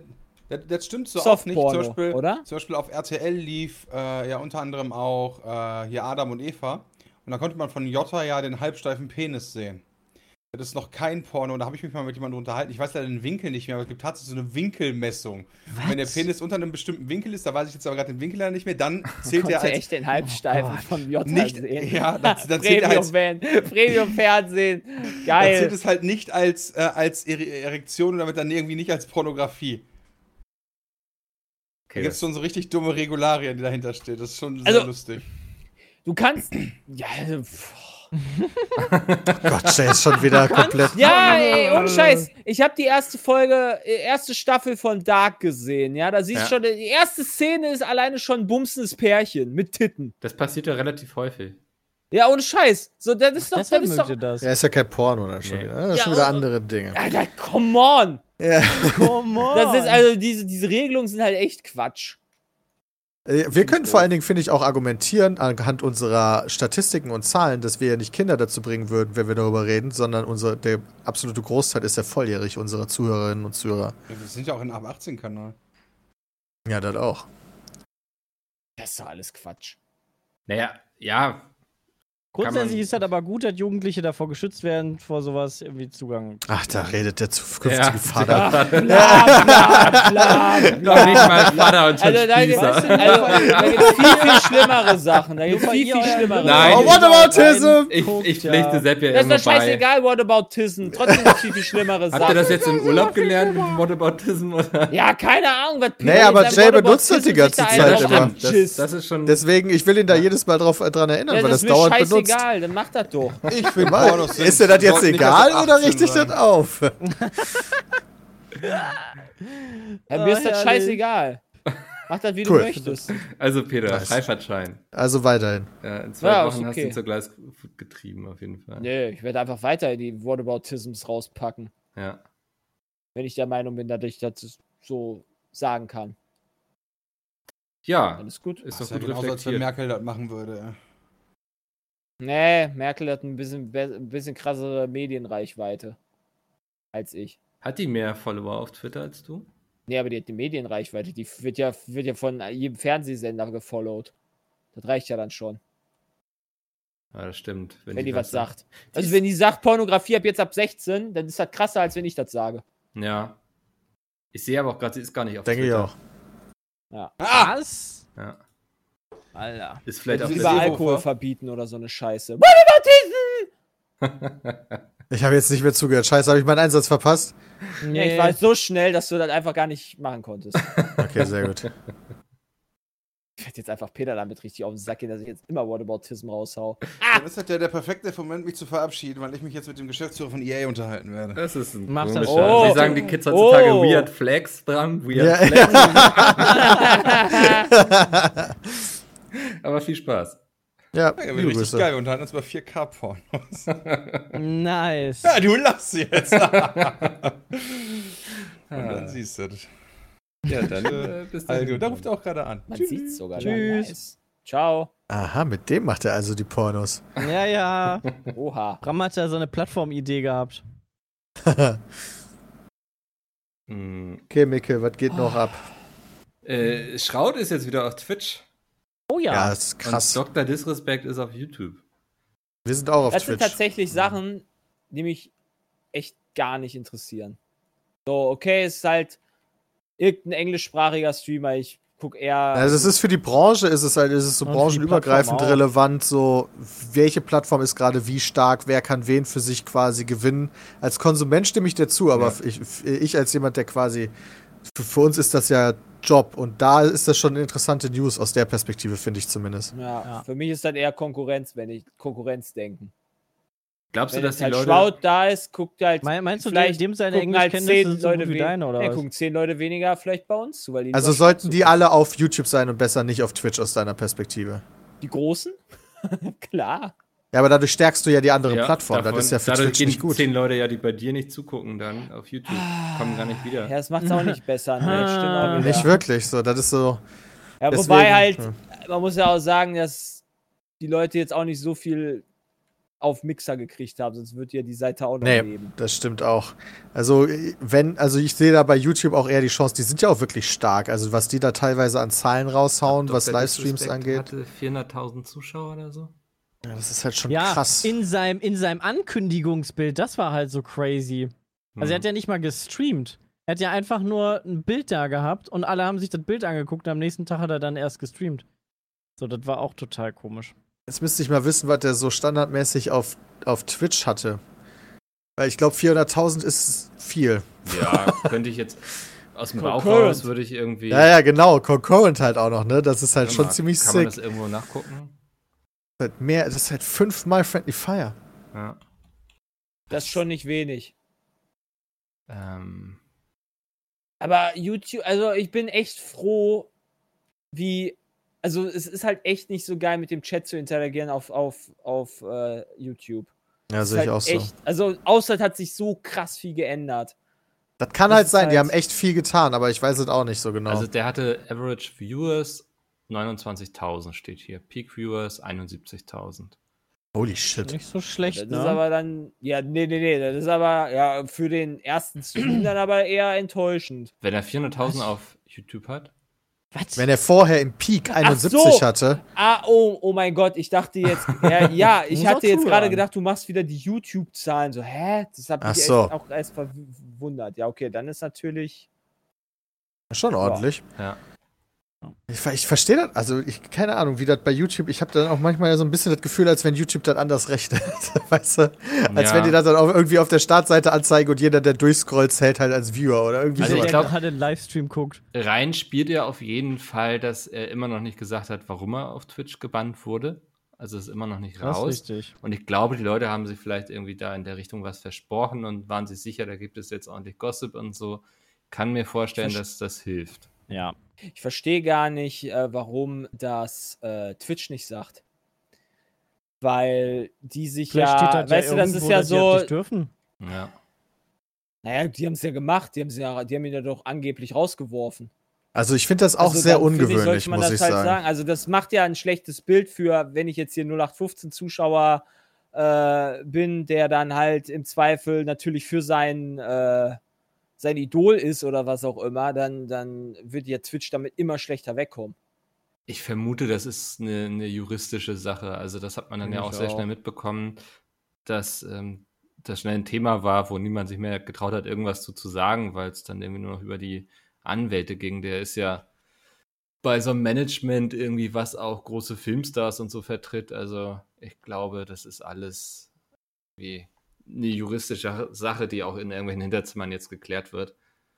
Das, das stimmt so auch nicht. Zum Beispiel, oder? zum Beispiel auf RTL lief äh, ja unter anderem auch äh, hier Adam und Eva. Und da konnte man von Jota ja den halbsteifen Penis sehen. Das ist noch kein Porno. Und da habe ich mich mal mit jemandem unterhalten. Ich weiß leider den Winkel nicht mehr, aber es gibt tatsächlich so eine Winkelmessung. Und wenn der Penis unter einem bestimmten Winkel ist, da weiß ich jetzt aber gerade den Winkel leider nicht mehr, dann zählt er als echt den Halbsteifen von Jota nicht. sehen. Ja, das, dann zählt er als Premium-Fan, Premium-Fernsehen. Da zählt Geil. es halt nicht als, äh, als Ere- Erektion und damit dann irgendwie nicht als Pornografie. Da okay, gibt es schon so richtig dumme Regularien, die dahinter stehen. Das ist schon sehr Also- lustig. Du kannst. Ja, pff. Gott, der ist schon wieder komplett. Ja, ey, ohne Scheiß. Ich habe die erste Folge, äh, erste Staffel von Dark gesehen. Ja, da siehst du Ja. schon, die erste Szene ist alleine schon ein bumsendes Pärchen mit Titten. das passiert ja relativ häufig. Ja, ohne Scheiß. So, das ist doch, das ist doch. das. Ja, ist ja kein Porno dann schon Nee. wieder. Das ist Ja, schon wieder und- andere Dinge. Alter, come on. Ja. Come on. Das ist also, diese, diese Regelungen sind halt echt Quatsch. Äh, Wir können vor allen Dingen, finde ich, auch argumentieren anhand unserer Statistiken und Zahlen, dass wir ja nicht Kinder dazu bringen würden, wenn wir darüber reden, sondern unser, der absolute Großteil ist ja volljährig, unserer Zuhörerinnen und Zuhörer. Ja, wir sind ja auch in Ab 18 Kanal. Ja, das auch. Das ist doch alles Quatsch. Naja, ja, Grundsätzlich ist das aber gut, dass Jugendliche davor geschützt werden, vor sowas irgendwie Zugang. Ach, da redet der zukünftige ja, Vater. Bla, bla, bla, Noch nicht mal Vater und schon Also da, gibt- Spießer. also, da gibt es viel, viel schlimmere Sachen. Da gibt es viel, viel schlimmere Nein. Oh, what about Tism? Ich, ich ja. pflichte Sepp ja Das ist doch bei. scheißegal, what about Tissen. Trotzdem gibt es viel, viel schlimmere Habt ihr Sachen. das jetzt im Urlaub gelernt mit Whataboutism? Oder? Ja, keine Ahnung, was Nee, aber Jay what benutzt das die ganze Zeit immer. Das, das ist schon. Deswegen, ich will ihn da jedes Mal drauf, dran erinnern, ja, weil das dauernd benutzt. Scheißegal, dann mach das doch. Ich mal. Pornos sind- Ist dir das jetzt egal oder 18 richte ich das auf? Ja, mir ist das herrlich. scheißegal. Mach das, wie Cool. du möchtest. Also Peter, Nice. Freifahrtschein. Also weiterhin. Ja, in zwei Ja, Wochen ist hast du okay. ihn zur Gleisfood getrieben, auf jeden Fall. Nee, ich werde einfach weiter die Whataboutisms rauspacken, Ja. wenn ich der Meinung bin, dass ich das so sagen kann. Ja, Alles gut. ist Das doch ist ja gut genauso, als wenn. Merkel das machen würde. Nee, Merkel hat ein bisschen, ein bisschen krassere Medienreichweite als ich. Hat die mehr Follower auf Twitter als du? Nee, aber die hat die Medienreichweite. Die wird ja, wird ja von jedem Fernsehsender gefollowt. Das reicht ja dann schon, Ja, das stimmt. wenn, die was sagt. Also wenn die sagt, Pornografie ab jetzt ab 16, dann ist das krasser, als wenn ich das sage. Ja. Ich sehe aber auch gerade, sie ist gar nicht auf Denke ich Twitter. auch. Ah! Was? Ja. Alter. Ist vielleicht Seehofer. lieber Alkohol verbieten oder so eine Scheiße. Ich habe jetzt nicht mehr zugehört. Scheiße, habe ich meinen Einsatz verpasst? Ja, ich war so schnell, dass du das einfach gar nicht machen konntest. Okay, sehr gut. Ich werde jetzt einfach Peter damit richtig auf den Sack gehen, dass ich jetzt immer Whataboutism raushau. Dann ist das ja der perfekte Moment, mich zu verabschieden, weil ich mich jetzt mit dem Geschäftsführer von EA unterhalten werde. Das ist ein Mach das. komischer. Oh. Sie sagen die Kids heutzutage Oh. Weird Flags dran. Weird Ja. Flags. aber viel Spaß. Ja, Ja, richtig Grüße. geil. Wir unterhalten uns über 4K-Pornos. Nice. ja, du lachst jetzt. Und Ah. dann siehst du das. Ja, dann äh, bis dann. Also, da ruft er auch gerade an. Man sieht es sogar. Tschüss. Nice. Ciao. Aha, mit dem macht er also die Pornos. Ja, ja. Oha. Bram hat ja so eine Plattformidee gehabt. Hm. Okay, Mikkel, was geht noch ab? Äh, Schraut ist jetzt wieder auf Twitch. Oh ja. Ja, ist krass. Und Dr. Disrespect ist auf YouTube. Wir sind auch auf Das sind Twitch. tatsächlich Sachen, die mich echt gar nicht interessieren. So, okay, es ist halt irgendein englischsprachiger Streamer. Ich guck eher. Also es ist für die Branche, ist es halt, ist es so branchenübergreifend relevant, so welche Plattform ist gerade wie stark, wer kann wen für sich quasi gewinnen. Als Konsument stimme ich dir zu, aber Ja. ich, ich als jemand, der quasi, für uns ist das ja Job und da ist das schon eine interessante News aus der Perspektive, finde ich zumindest. ja, Ja. Für mich ist das eher Konkurrenz, wenn ich Konkurrenz-denken. Glaubst du, Wenn dass jetzt die halt Leute. Shroud da ist, guckt halt. Mein- Meinst du, vielleicht dem seine gucken halt Englischkenntnisse zehn sind so Leute wie deine, oder Ja, was? gucken zehn Leute weniger vielleicht bei uns zu, weil die Also sollten die alle auf YouTube sein und besser nicht auf Twitch aus deiner Perspektive. Die Großen? Klar. Ja, aber dadurch stärkst du ja die andere Ja, Plattform. davon- das ist ja für dadurch Twitch gehen nicht gut. zehn Leute ja, die bei dir nicht zugucken, dann auf YouTube. Kommen gar nicht wieder. Ja, das macht es auch nicht besser. Ne? Ah. Stimmt auch wieder. Nicht wirklich so. Das ist so. Ja, Deswegen, wobei halt, ja. man muss ja auch sagen, dass die Leute jetzt auch nicht so viel auf Mixer gekriegt haben, sonst wird ja die Seite auch noch Nee, leben. das stimmt auch. Also, wenn, also ich sehe da bei YouTube auch eher die Chance, die sind ja auch wirklich stark. Also, was die da teilweise an Zahlen raushauen, was. Livestreams angeht, hatte 400.000 Zuschauer oder so. Ja, das ist halt schon Ja, krass. in seinem, in seinem Ankündigungsbild, das war halt so crazy. Also er hat Hm. ja nicht mal gestreamt. Er hat ja einfach nur ein Bild da gehabt und alle haben sich das Bild angeguckt und am nächsten Tag hat er dann erst gestreamt. So, das war auch total komisch. Jetzt müsste ich mal wissen, was der so standardmäßig auf, auf Twitch hatte. Weil ich glaube, 400.000 ist viel. Ja, könnte ich jetzt. Aus dem Bauch raus würde ich irgendwie. Ja, ja, genau. Concurrent halt auch noch, ne? Das ist halt schon mal, ziemlich Kann man sick. das irgendwo nachgucken? Halt mehr, das ist halt fünfmal Friendly Fire. Ja. Das ist schon nicht wenig. Ähm, Aber YouTube, also ich bin echt froh, wie. Also es ist halt echt nicht so geil, mit dem Chat zu interagieren auf, auf, auf äh, YouTube. Ja, sehe ich halt auch so. echt, Also außer hat sich so krass viel geändert. Das kann Das halt sein, die halt- haben echt viel getan, aber ich weiß es auch nicht so genau. Also der hatte Average Viewers 29.000 steht hier. Peak Viewers 71.000. Holy shit. Nicht so schlecht, Das ne? ist aber dann, ja, nee, nee, nee, das ist aber, ja, für den ersten Stream dann aber eher enttäuschend. Wenn er 400.000 auf YouTube hat, Was? Wenn er vorher im Peak 71 so. hatte, Ah, oh, oh mein Gott, ich dachte jetzt, ja, ja ich hatte jetzt gerade gedacht, du machst wieder die YouTube-Zahlen. So, hä? Das hat mich so. echt auch erst verwundert. Ja, okay, dann ist natürlich. schon ordentlich. ja. Ich, ich verstehe das, also ich, keine Ahnung, wie das bei YouTube, ich habe dann auch manchmal ja so ein bisschen das Gefühl, als wenn YouTube das anders rechnet, weißt du? Als Ja. wenn die das dann auch irgendwie auf der Startseite anzeigen und jeder, der durchscrollt, zählt halt als Viewer oder irgendwie Also sowas. ich der glaub- gerade einen Livestream guckt. Rein spielt er auf jeden Fall, dass er immer noch nicht gesagt hat, warum er auf Twitch gebannt wurde. Also ist immer noch nicht Das ist raus. richtig. Und ich glaube, die Leute haben sich vielleicht irgendwie da in der Richtung was versprochen und waren sich sicher, da gibt es jetzt ordentlich Gossip und so. Kann mir vorstellen, Verst- dass das hilft. Ja. Ich verstehe gar nicht, äh, warum das äh, Twitch nicht sagt. Weil die sich Vielleicht ja, steht das weißt ja du, das ist ja so, nicht dürfen. Ja. naja, die haben es ja gemacht, die haben, ja, die haben ihn ja doch angeblich rausgeworfen. Also ich finde das auch Also sehr ungewöhnlich, man muss das ich halt sagen. Also das macht ja ein schlechtes Bild für, wenn ich jetzt hier 0815 Zuschauer äh, bin, der dann halt im Zweifel natürlich für sein, äh, sein Idol ist oder was auch immer, dann, dann wird ja Twitch damit immer schlechter wegkommen. Ich vermute, das ist eine, eine juristische Sache. Also das hat man dann ja Ich auch sehr auch. schnell mitbekommen, dass ähm, das schnell ein Thema war, wo niemand sich mehr getraut hat, irgendwas zu, zu sagen, weil es dann irgendwie nur noch über die Anwälte ging. Der ist ja bei so einem Management irgendwie, was auch große Filmstars und so vertritt. Also ich glaube, das ist alles wie eine juristische Sache, die auch in irgendwelchen Hinterzimmern jetzt geklärt wird.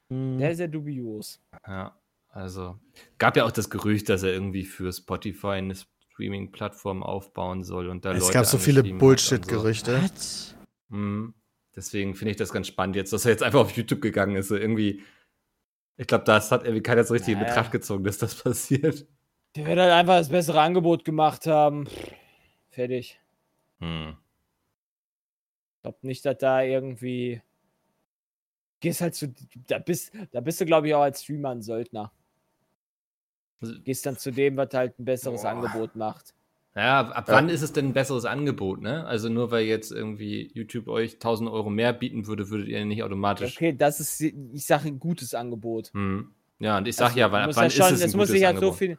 Mhm. Sehr, sehr dubios. Ja, also gab ja auch das Gerücht, dass er irgendwie für Spotify eine Streaming-Plattform aufbauen soll und da Es Leute gab so viele so. Bullshit-Gerüchte. Was? Mhm. Deswegen finde ich das ganz spannend jetzt, dass er jetzt einfach auf YouTube gegangen ist. So irgendwie, ich glaube, das hat irgendwie keiner so richtig in Naja. Betracht gezogen, dass das passiert. Der wird halt einfach das bessere Angebot gemacht haben. Fertig. Hm. Ich glaube nicht, dass da irgendwie. Gehst halt zu. Da bist, da bist du, glaube ich, auch als Streamer ein Söldner. Also, Gehst dann zu dem, was halt ein besseres Boah. Angebot macht. Ja, ab wann ist es denn ein besseres Angebot, ne? Also nur weil jetzt irgendwie YouTube euch 1000 Euro mehr bieten würde, würdet ihr nicht automatisch. Okay, das ist, ich sage, ein gutes Angebot. Hm. Ja, und ich sag Also, ja, wann, musst wann ja ist schon, es das ein muss gutes sich halt so viel.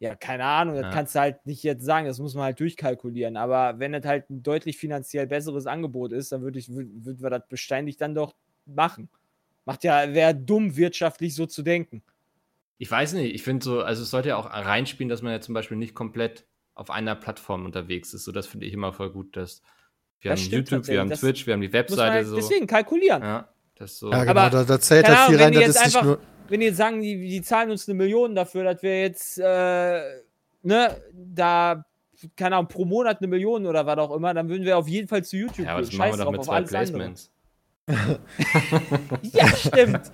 Ja, keine Ahnung, das Ja. kannst du halt nicht jetzt sagen, das muss man halt durchkalkulieren. Aber wenn das halt ein deutlich finanziell besseres Angebot ist, dann würde ich, würden würd wir das beständig dann doch machen. Macht ja, wäre dumm, wirtschaftlich so zu denken. Ich weiß nicht, ich finde so, also es sollte ja auch reinspielen, dass man ja zum Beispiel nicht komplett auf einer Plattform unterwegs ist. So, das finde ich immer voll gut, dass wir Das haben YouTube, wir haben. Twitch, wir haben die Muss man Webseite halt so. deswegen kalkulieren. Ja, das so. Ja, genau, Aber, da, da zählt halt viel rein, das ist nicht nur. Wenn die jetzt sagen, die, die zahlen uns eine Million dafür, dass wir jetzt, äh, ne, da, keine Ahnung, pro Monat eine Million oder was auch immer, dann würden wir auf jeden Fall zu YouTube ja, aber das gehen. machen wir doch mit zwei. Placements. Ja, stimmt.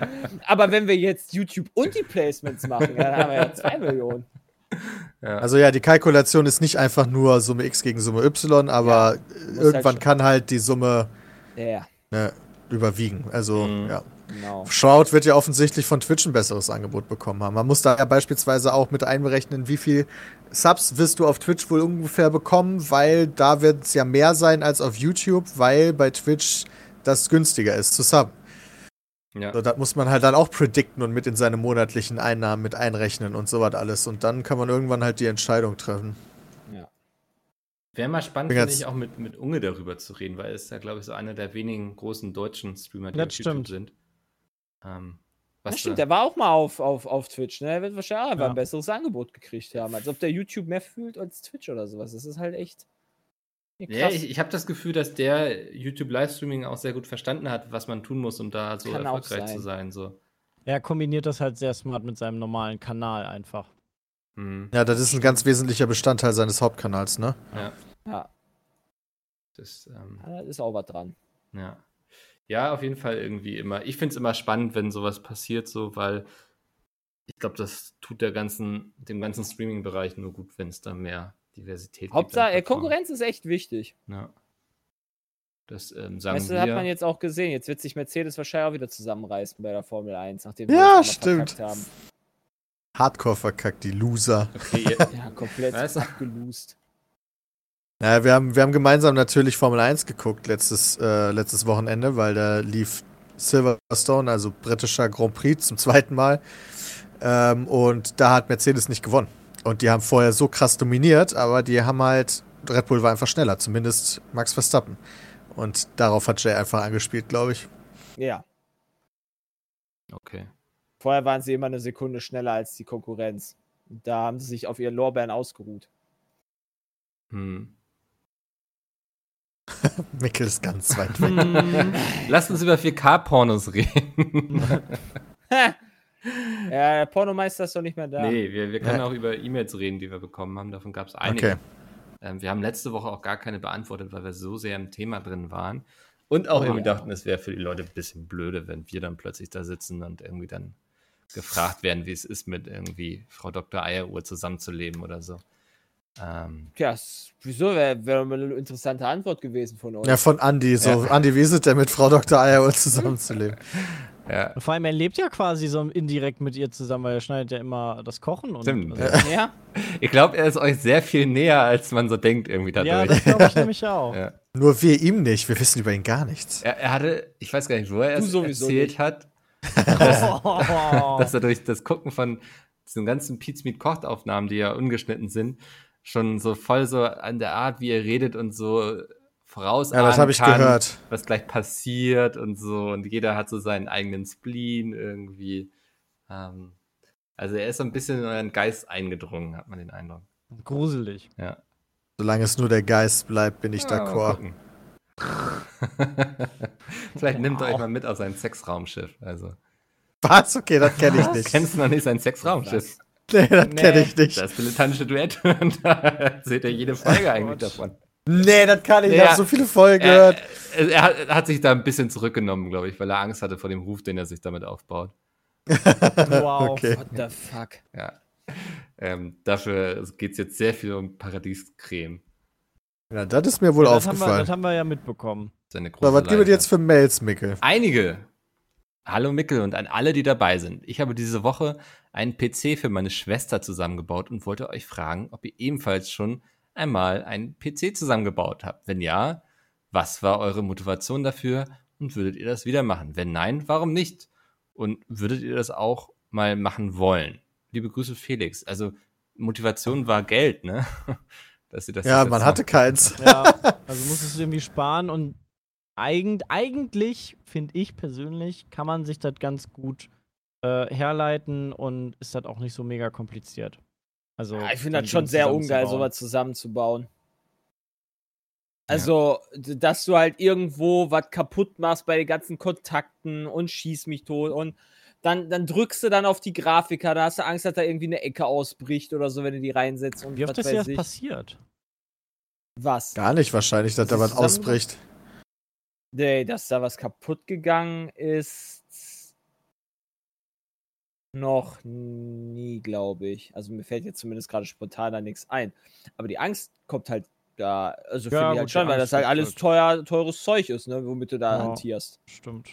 aber wenn wir jetzt YouTube und die Placements machen, ja, dann haben wir ja zwei Millionen. Ja. Also ja, die Kalkulation ist nicht einfach nur Summe X gegen Summe Y, aber irgendwann halt kann halt die Summe Ja, ne, überwiegen. Also Mhm. ja. Genau. Shroud wird ja offensichtlich von Twitch ein besseres Angebot bekommen haben. Man muss da ja beispielsweise auch mit einberechnen, wie viel Subs wirst du auf Twitch wohl ungefähr bekommen, weil da wird es ja mehr sein als auf YouTube, weil bei Twitch das günstiger ist zu subben. ja. So, das muss man halt dann auch predikten und mit in seine monatlichen Einnahmen mit einrechnen und sowas alles. Und dann kann man irgendwann halt die Entscheidung treffen. Wäre mal spannend, finde ich, auch mit, mit Unge darüber zu reden, weil er ist ja, glaube ich, so einer der wenigen großen deutschen Streamer, die Das auf YouTube stimmt. sind. Ähm, Das was stimmt, da- der war auch mal auf, auf, auf Twitch, ne? Der wird wahrscheinlich auch einfach Ja. ein besseres Angebot gekriegt haben. Als ob der YouTube mehr fühlt als Twitch oder sowas. Das ist halt echt. Ja, Ja, ich, ich habe das Gefühl, dass der YouTube-Livestreaming auch sehr gut verstanden hat, was man tun muss, um da so Kann erfolgreich sein. zu sein. So. Er kombiniert das halt sehr smart mit seinem normalen Kanal einfach. Hm. Ja, das ist ein ganz wesentlicher Bestandteil seines Hauptkanals, ne? Ja, ja, das, ähm, da ist auch was dran. ja. Ja, auf jeden Fall irgendwie immer. Ich finde es immer spannend, wenn sowas passiert, so, weil ich glaube, das tut der ganzen, dem ganzen Streaming-Bereich nur gut, wenn es da mehr Diversität gibt. an Hauptsache, äh. Konkurrenz ist echt wichtig. Ja. Das ähm, sagen Weißt du, wir. hat man jetzt auch gesehen. Jetzt wird sich Mercedes wahrscheinlich auch wieder zusammenreißen bei der Formel 1, nachdem Ja, das schon mal stimmt. verkackt haben. Hardcore verkackt, die Loser. okay, Ja, komplett Weißt du? abgeloost. Naja, wir haben, wir haben gemeinsam natürlich Formel 1 geguckt letztes, äh, letztes Wochenende, weil da lief Silverstone, also britischer Grand Prix zum zweiten Mal. Ähm, und da hat Mercedes nicht gewonnen. Und die haben vorher so krass dominiert, aber die haben halt, Red Bull war einfach schneller, zumindest Max Verstappen. Und darauf hat Jay einfach angespielt, glaube ich. Ja. okay. Vorher waren sie immer eine Sekunde schneller als die Konkurrenz. Da haben sie sich auf ihren Lorbeeren ausgeruht. Hm. Mikkel ist ganz weit weg. Hm. Lass uns über 4K-Pornos reden. ja, der Pornomeister ist doch nicht mehr da. Nee, wir, wir können Ja. auch über E-Mails reden, die wir bekommen haben. Davon gab es einige. Okay. Ähm, wir haben letzte Woche auch gar keine beantwortet, weil wir so sehr im Thema drin waren. Und auch Oh, irgendwie ja. dachten, es wäre für die Leute ein bisschen blöde, wenn wir dann plötzlich da sitzen und irgendwie dann gefragt werden, wie es ist, mit irgendwie Frau Dr. Eieruhr zusammenzuleben oder so. Ähm, Tja, s- wieso? Wäre wär mal eine interessante Antwort gewesen von euch. Ja, von Andy. So, Ja. Andy, wie ist es denn mit Frau Dr. Eieruhr zusammenzuleben? Ja, Und vor allem, er lebt ja quasi so indirekt mit ihr zusammen, weil er schneidet ja immer das Kochen und. Stimmt. Also, Ja. ich glaube, er ist euch sehr viel näher, als man so denkt, irgendwie ja, dadurch. das glaube ich nämlich auch. Ja. Nur wir ihm nicht. Wir wissen über ihn gar nichts. Er, er hatte, ich weiß gar nicht, wo er Du es sowieso erzählt nicht. hat, Oh. dass er durch das Gucken von diesen ganzen Pizza Meat Kocht Aufnahmen, die ja ungeschnitten sind, schon so voll so an der Art, wie er redet und so voraus Ja, das habe ich kann, gehört. was gleich passiert und so und jeder hat so seinen eigenen Spleen irgendwie. Ähm, also er ist so ein bisschen in euren Geist eingedrungen, hat man den Eindruck. Gruselig. Ja. Solange es nur der Geist bleibt, bin ich Ja, d'accord. Vielleicht nimmt er euch mal mit auf sein Sexraumschiff. Also. Was? Okay, das kenne ich nicht. Kennst du noch nicht sein Sexraumschiff? Nee, das Nee. kenne ich nicht. Das dilettantische Duett. Und da seht ihr jede Folge eigentlich davon. Nee, das kann ich. Ich Ja. habe so viele Folgen Er, gehört. er, er hat, er hat sich da ein bisschen zurückgenommen, glaube ich, weil er Angst hatte vor dem Ruf, den er sich damit aufbaut. Wow. Okay. What the fuck? Ja. Ähm, dafür geht es jetzt sehr viel um Paradiescreme. Ja, das ist mir wohl Ja, das, haben wir, aufgefallen. das haben wir ja mitbekommen. Seine große So, was gibt es jetzt für Mails, Mickel? Einige. Hallo Mickel und an alle, die dabei sind. Ich habe diese Woche einen PC für meine Schwester zusammengebaut und wollte euch fragen, ob ihr ebenfalls schon einmal einen PC zusammengebaut habt. Wenn ja, was war eure Motivation dafür und würdet ihr das wieder machen? Wenn nein, warum nicht? Und würdet ihr das auch mal machen wollen? Liebe Grüße, Felix. Also Motivation war Geld, ne? Dass ihr das Ja, man hatte keins. Ja, also musstest du irgendwie sparen und eigen, eigentlich, finde ich persönlich, kann man sich das ganz gut äh, herleiten und ist das auch nicht so mega kompliziert. Also, Ja, ich finde das schon sehr ungeil, sowas zusammenzubauen. Also, d- dass du halt irgendwo was kaputt machst bei den ganzen Kontakten und schieß mich tot und dann, dann drückst du dann auf die Grafiker, da hast du Angst, dass da irgendwie eine Ecke ausbricht oder so, wenn du die reinsetzt und Wie oft was ist dir das passiert? Was? Gar nicht wahrscheinlich, dass da was ausbricht. Nee, dass da was kaputt gegangen ist. Noch nie, glaube ich. Also mir fällt jetzt zumindest gerade spontan da nichts ein. Aber die Angst kommt halt da, also Ja, finde ich halt schon, weil Angst das halt alles teuer, teures Zeug ist, ne, womit du da Ja. hantierst. Stimmt.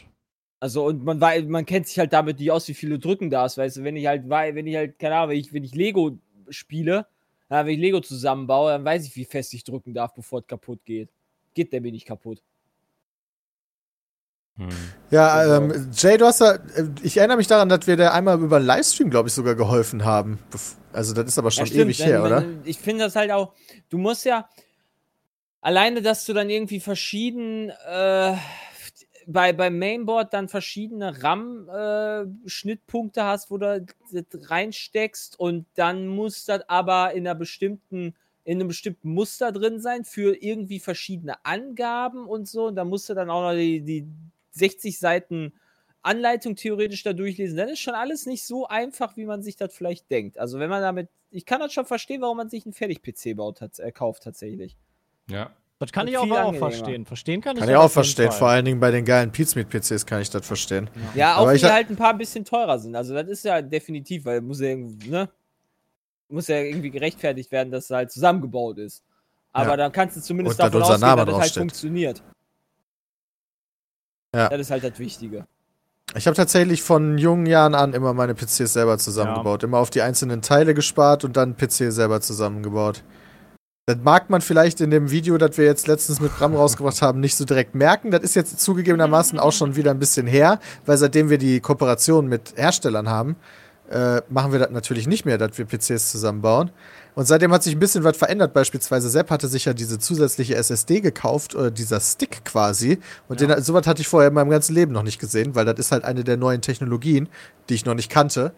Also und man weiß, man kennt sich halt damit nicht aus, wie viele Drücken da ist, weißt du, wenn ich halt, wenn ich halt, keine Ahnung, wenn ich, wenn ich Lego spiele, wenn ich Lego zusammenbaue, dann weiß ich, wie fest ich drücken darf, bevor es kaputt geht. Geht der mir nicht kaputt. Hm. Ja, Genau. ähm, Jay, du hast da, äh, ich erinnere mich daran, dass wir da einmal über Livestream, glaube ich, sogar geholfen haben. Also, das ist aber schon Ja, stimmt, ewig wenn- her, oder? Ich finde das halt auch, du musst ja alleine, dass du dann irgendwie verschieden äh, bei, beim Mainboard dann verschiedene RAM-Schnittpunkte hast, wo du das reinsteckst und dann muss das aber in einer bestimmten in einem bestimmten Muster drin sein für irgendwie verschiedene Angaben und so. Und da musst du dann auch noch die, die 60 Seiten Anleitung theoretisch da durchlesen. Dann ist schon alles nicht so einfach, wie man sich das vielleicht denkt. Also wenn man damit, ich kann das schon verstehen, warum man sich einen Fertig-PC baut, tats- äh, kauft tatsächlich. Ja. Das kann ich auch angenehmer. verstehen. Verstehen kann ich Kann ich auch verstehen. Fall. Vor allen Dingen bei den geilen Pizmeet-PCs kann ich das verstehen. Ja, auch wenn ich die halt ein paar bisschen teurer sind. Also das ist ja definitiv, weil muss ja irgendwie, ne? Muss ja irgendwie gerechtfertigt werden, dass es halt zusammengebaut ist. Aber Ja. dann kannst du zumindest Und davon ausgehen, dass es halt funktioniert. Ja. Das ist halt das Wichtige. Ich habe tatsächlich von jungen Jahren an immer meine PCs selber zusammengebaut. Immer auf die einzelnen Teile gespart und dann PC selber zusammengebaut. Das mag man vielleicht in dem Video, das wir jetzt letztens mit Bram rausgebracht haben, nicht so direkt merken. Das ist jetzt zugegebenermaßen auch schon wieder ein bisschen her, weil seitdem wir die Kooperation mit Herstellern haben, äh, machen wir das natürlich nicht mehr, dass wir PCs zusammenbauen. Und seitdem hat sich ein bisschen was verändert. Beispielsweise Sepp hatte sich ja diese zusätzliche SSD gekauft, oder dieser Stick quasi. Und den, sowas hatte ich vorher in meinem ganzen Leben noch nicht gesehen, weil das ist halt eine der neuen Technologien, die ich noch nicht kannte.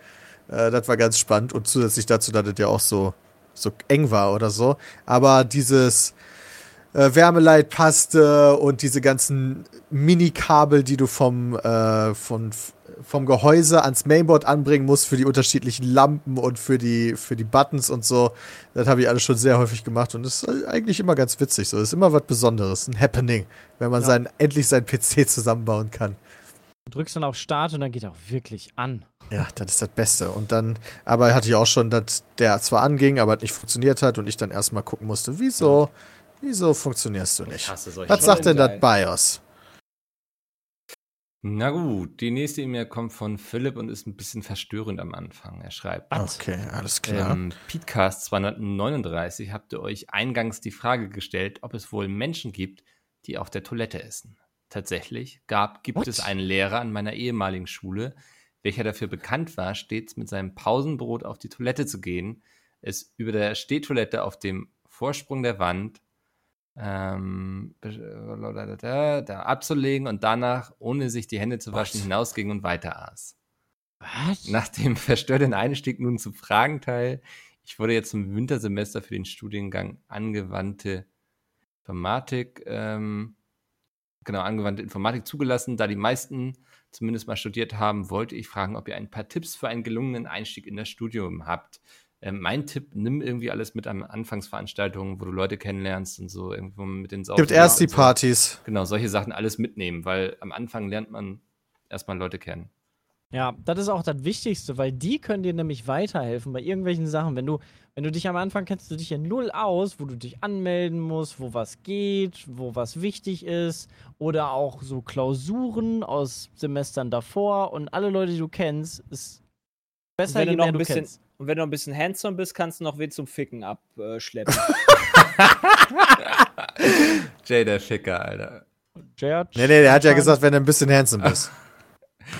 Äh, das war ganz spannend. Und zusätzlich dazu, dass das ja auch so, so eng war oder so. Aber dieses äh, Wärmeleitpaste und diese ganzen Mini-Kabel, die du vom, äh, von, vom Gehäuse ans Mainboard anbringen musst für die unterschiedlichen Lampen und für die, für die Buttons und so. Das habe ich alles schon sehr häufig gemacht und das ist eigentlich immer ganz witzig. So, das ist immer was Besonderes, ein Happening, wenn man Ja. sein, endlich sein PC zusammenbauen kann. Du drückst dann auf Start und dann geht er auch wirklich an. Ja, das ist das Beste. Und dann, aber hatte ich auch schon, dass der zwar anging, aber nicht funktioniert hat und ich dann erstmal gucken musste, wieso, wieso funktionierst du Ich nicht? Was sagt denn das. BIOS? Na gut, die nächste E-Mail kommt von Philipp und ist ein bisschen verstörend am Anfang. Er schreibt: Okay, alles klar. Im Podcast 239 habt ihr euch eingangs die Frage gestellt, ob es wohl Menschen gibt, die auf der Toilette essen. Tatsächlich gab, gibt What? es einen Lehrer an meiner ehemaligen Schule, welcher dafür bekannt war, stets mit seinem Pausenbrot auf die Toilette zu gehen, es über der Stehtoilette auf dem Vorsprung der Wand ähm, da abzulegen und danach, ohne sich die Hände zu waschen, hinausging und weiter aß. Was? Nach dem verstörenden Einstieg nun zum Fragenteil. Ich wurde jetzt im Wintersemester für den Studiengang angewandte Informatik, ähm, genau, angewandte Informatik zugelassen. Da die meisten zumindest mal studiert haben, wollte ich fragen, ob ihr ein paar Tipps für einen gelungenen Einstieg in das Studium habt. Ähm, mein Tipp, nimm irgendwie alles mit an Anfangsveranstaltungen, wo du Leute kennenlernst und so, irgendwo mit den Saufen. Gibt erst die so. Partys. Genau, solche Sachen alles mitnehmen, weil am Anfang lernt man erstmal Leute kennen. Ja, das ist auch das Wichtigste, weil die können dir nämlich weiterhelfen bei irgendwelchen Sachen. Wenn du, wenn du dich am Anfang kennst du dich ja null aus, wo du dich anmelden musst, wo was geht, wo was wichtig ist. Oder auch so Klausuren aus Semestern davor und alle Leute, die du kennst, ist besser, wenn du je noch mehr ein du bisschen- kennst. Und wenn du ein bisschen handsome bist, kannst du noch wen zum Ficken abschleppen. Jay, der Ficker, Alter. Jared, Nee, nee, der hat ja gesagt, wenn du ein bisschen handsome bist.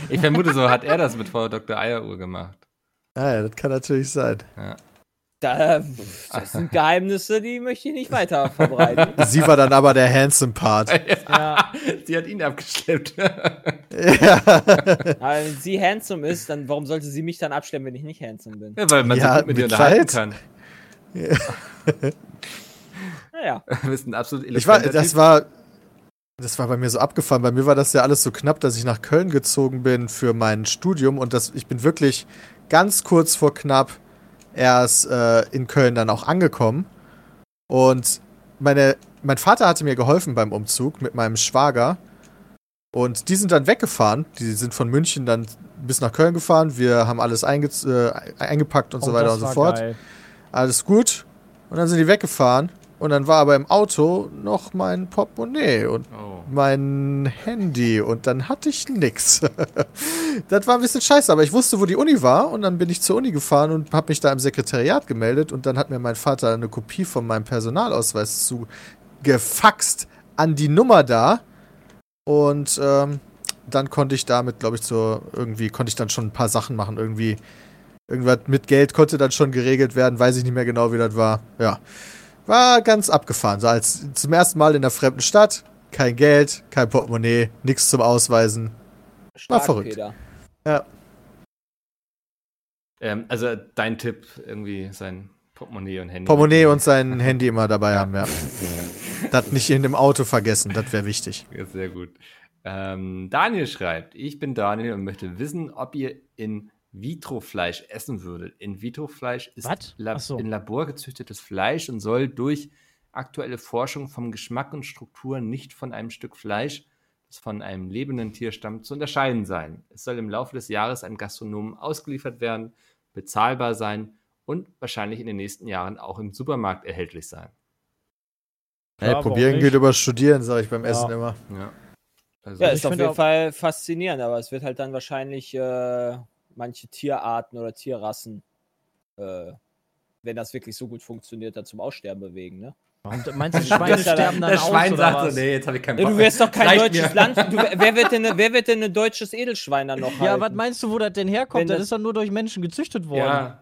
Ich vermute, so hat er das mit Frau Dr. Eieruhr gemacht. Ja, ja, das kann natürlich sein. Da, das sind Geheimnisse, die möchte ich nicht weiter verbreiten. Sie war dann aber der handsome Part. Ja, Sie hat ihn abgeschleppt. ja. Aber wenn sie handsome ist, dann warum sollte sie mich dann abschleppen, wenn ich nicht handsome bin? ja, weil man Ja, sich gut mit ihr mit unterhalten Kleid. kann. Naja. Du bist ein absolut Ich war, das Typ. war, das war bei mir so abgefahren. Bei mir war das ja alles so knapp, dass ich nach Köln gezogen bin für mein Studium und das, ich bin wirklich ganz kurz vor knapp erst äh, in Köln dann auch angekommen. Und meine, mein Vater hatte mir geholfen beim Umzug mit meinem Schwager. Und die sind dann weggefahren. Die sind von München dann bis nach Köln gefahren. Wir haben alles einge äh, eingepackt und so oh, weiter das und so fort geil. alles gut. Und dann sind die weggefahren. Und dann war aber im Auto noch mein Portemonnaie und Oh. mein Handy. Und dann hatte ich nix. das war ein bisschen scheiße, aber ich wusste, wo die Uni war. Und dann bin ich zur Uni gefahren und habe mich da im Sekretariat gemeldet. Und dann hat mir mein Vater eine Kopie von meinem Personalausweis zugefaxt an die Nummer da. Und ähm, dann konnte ich damit, glaube ich, so irgendwie, konnte ich dann schon ein paar Sachen machen. Irgendwie Irgendwas mit Geld konnte dann schon geregelt werden, weiß ich nicht mehr genau, wie das war. Ja. War ganz abgefahren. So als zum ersten Mal in der fremden Stadt, kein Geld, kein Portemonnaie, nichts zum Ausweisen. Stark, verrückt. Peter. Ähm, also dein Tipp, irgendwie sein Portemonnaie und Handy. Portemonnaie und sein Handy immer dabei haben, ja. das nicht in dem Auto vergessen, das wäre wichtig. Ja, sehr gut. Ähm, Daniel schreibt, ich bin Daniel und möchte wissen, ob ihr in Vitro-Fleisch essen würdet. In Vitro-Fleisch ist Ach so. in Labor gezüchtetes Fleisch und soll durch aktuelle Forschung vom Geschmack und Struktur nicht von einem Stück Fleisch, das von einem lebenden Tier stammt, zu unterscheiden sein. Es soll im Laufe des Jahres an Gastronomen ausgeliefert werden, bezahlbar sein und wahrscheinlich in den nächsten Jahren auch im Supermarkt erhältlich sein. Hey, Ja, warum probieren geht über Studieren, sage ich beim Ja. Essen immer. Ja. Also, Ja, ist auf jeden Fall faszinierend, aber es wird halt dann wahrscheinlich äh, manche Tierarten oder Tierrassen, äh, wenn das wirklich so gut funktioniert, dann zum Aussterben bewegen, ne? Und meinst du, Schweine ja sterben dann aus Schwein oder sagt was? so, nee, jetzt habe ich keinen Ja, Bock du wärst doch kein Reicht deutsches mir. Land. Du, wer, wird denn, wer wird denn ein deutsches Edelschwein dann noch Ja, halten? was meinst du, wo das denn herkommt? Wenn Das, das- ist doch nur durch Menschen gezüchtet worden. Ja.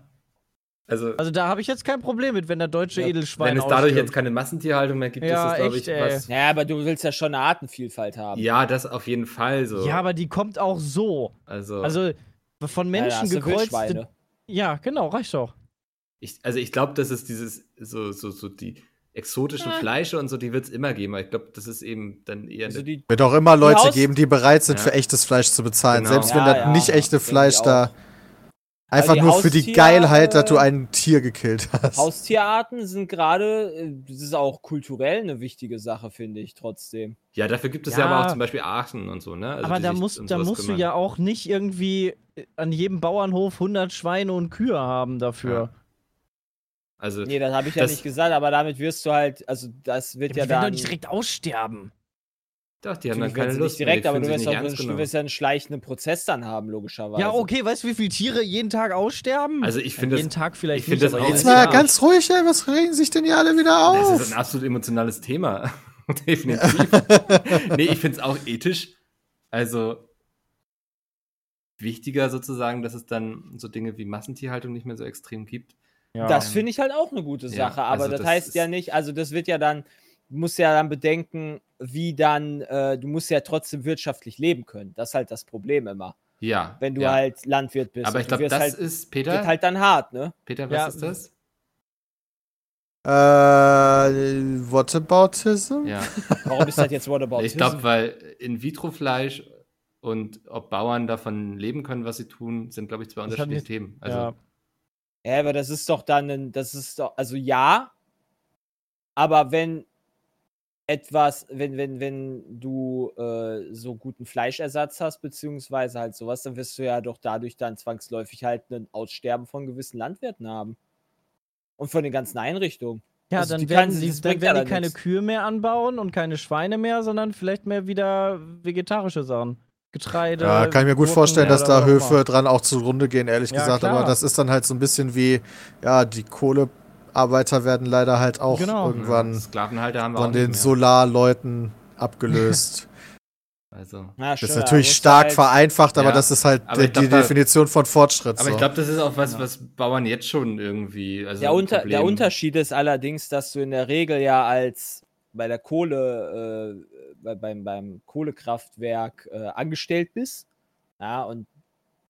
Also, Also da habe ich jetzt kein Problem mit, wenn der deutsche Ja, Edelschwein wenn es dadurch ausstirbt. jetzt keine Massentierhaltung mehr gibt, Ja, ist das, glaube ich, ey. was. Ja, aber du willst ja schon eine Artenvielfalt haben. Ja, das auf jeden Fall so. Ja, aber die kommt auch so. also, Also von Ja, da Menschen du gekreuzte. Ja, genau, reicht doch. ich, also ich glaube, das ist dieses, so, so, so die exotischen Fleische und so, die wird es immer geben. Aber ich glaube, das ist eben dann eher. Also Wird auch immer Leute geben, die bereit sind, Ja. für echtes Fleisch zu bezahlen. Genau. Selbst wenn Ja, das ja, nicht echte Fleisch auch. Einfach die nur für die Geilheit, dass du ein Tier gekillt hast. Haustierarten sind gerade, äh, das ist auch kulturell eine wichtige Sache, finde ich trotzdem. ja, dafür gibt es ja, Ja. aber auch zum Beispiel Aachen und so, ne? Also aber die da musst, da musst du ja auch nicht irgendwie äh, an jedem Bauernhof 100 Schweine und Kühe haben dafür. Also, Nee, das habe ich ja Das- nicht gesagt, aber damit wirst du halt, also das wird Die ja werden doch dann. nicht direkt aussterben. Doch, die haben Natürlich dann keine Lust nicht direkt, mehr, aber du wirst, auch, du wirst ja einen schleichenden Prozess dann haben, logischerweise. Ja, okay, weißt du, wie viele Tiere jeden Tag aussterben? Also ich finde jeden das- Tag vielleicht ich finde nicht, das aber auch- Jetzt mal ganz ruhig, ey, was regen sich denn hier alle wieder Das auf? ist ein absolut emotionales Thema. Definitiv. nee, ich finde es auch ethisch. Also wichtiger sozusagen, dass es dann so Dinge wie Massentierhaltung nicht mehr so extrem gibt. Ja. Das finde ich halt auch eine gute Ja, Sache, aber also das, das heißt ja nicht, also das wird ja dann, du musst ja dann bedenken, wie dann, äh, du musst ja trotzdem wirtschaftlich leben können. Das ist halt das Problem immer, Ja. wenn du ja. halt Landwirt bist. Aber ich glaube, das halt, ist, Peter, wird halt dann hart, ne? Peter, was Ja. ist das? Äh, Whataboutism? Ja. Warum ist das jetzt Whataboutism? ich glaube, weil In-vitro-Fleisch und ob Bauern davon leben können, was sie tun, sind, glaube ich, zwei Das unterschiedliche Themen. Also, ja. Ja, aber das ist doch dann, ein, das ist doch, also ja, aber wenn etwas, wenn, wenn, wenn du äh, so guten Fleischersatz hast, beziehungsweise halt sowas, dann wirst du ja doch dadurch dann zwangsläufig halt ein Aussterben von gewissen Landwirten haben. Und von den ganzen Einrichtungen. Ja, Also dann die werden, die, dann ja werden die keine nix. Kühe mehr anbauen und keine Schweine mehr, sondern vielleicht mehr wieder vegetarische Sachen. Getreide. Ja, kann ich mir gut Gurken vorstellen, dass da Höfe dran auch zugrunde gehen, ehrlich Ja, gesagt. klar. Aber das ist dann halt so ein bisschen wie, ja, die Kohlearbeiter werden leider halt auch Genau. irgendwann Sklavenhalter haben wir von den mehr. Solarleuten abgelöst. Also. Ja, Das ist natürlich du stark halt- vereinfacht, aber Ja, das ist halt die, glaub, die Definition von Fortschritt. Aber so. ich glaube, das ist auch was, was Bauern jetzt schon irgendwie. Also Der, Unter, der Unterschied ist allerdings, dass du in der Regel ja als bei der Kohle, äh, bei, beim, beim Kohlekraftwerk äh, angestellt bist. Ja, und,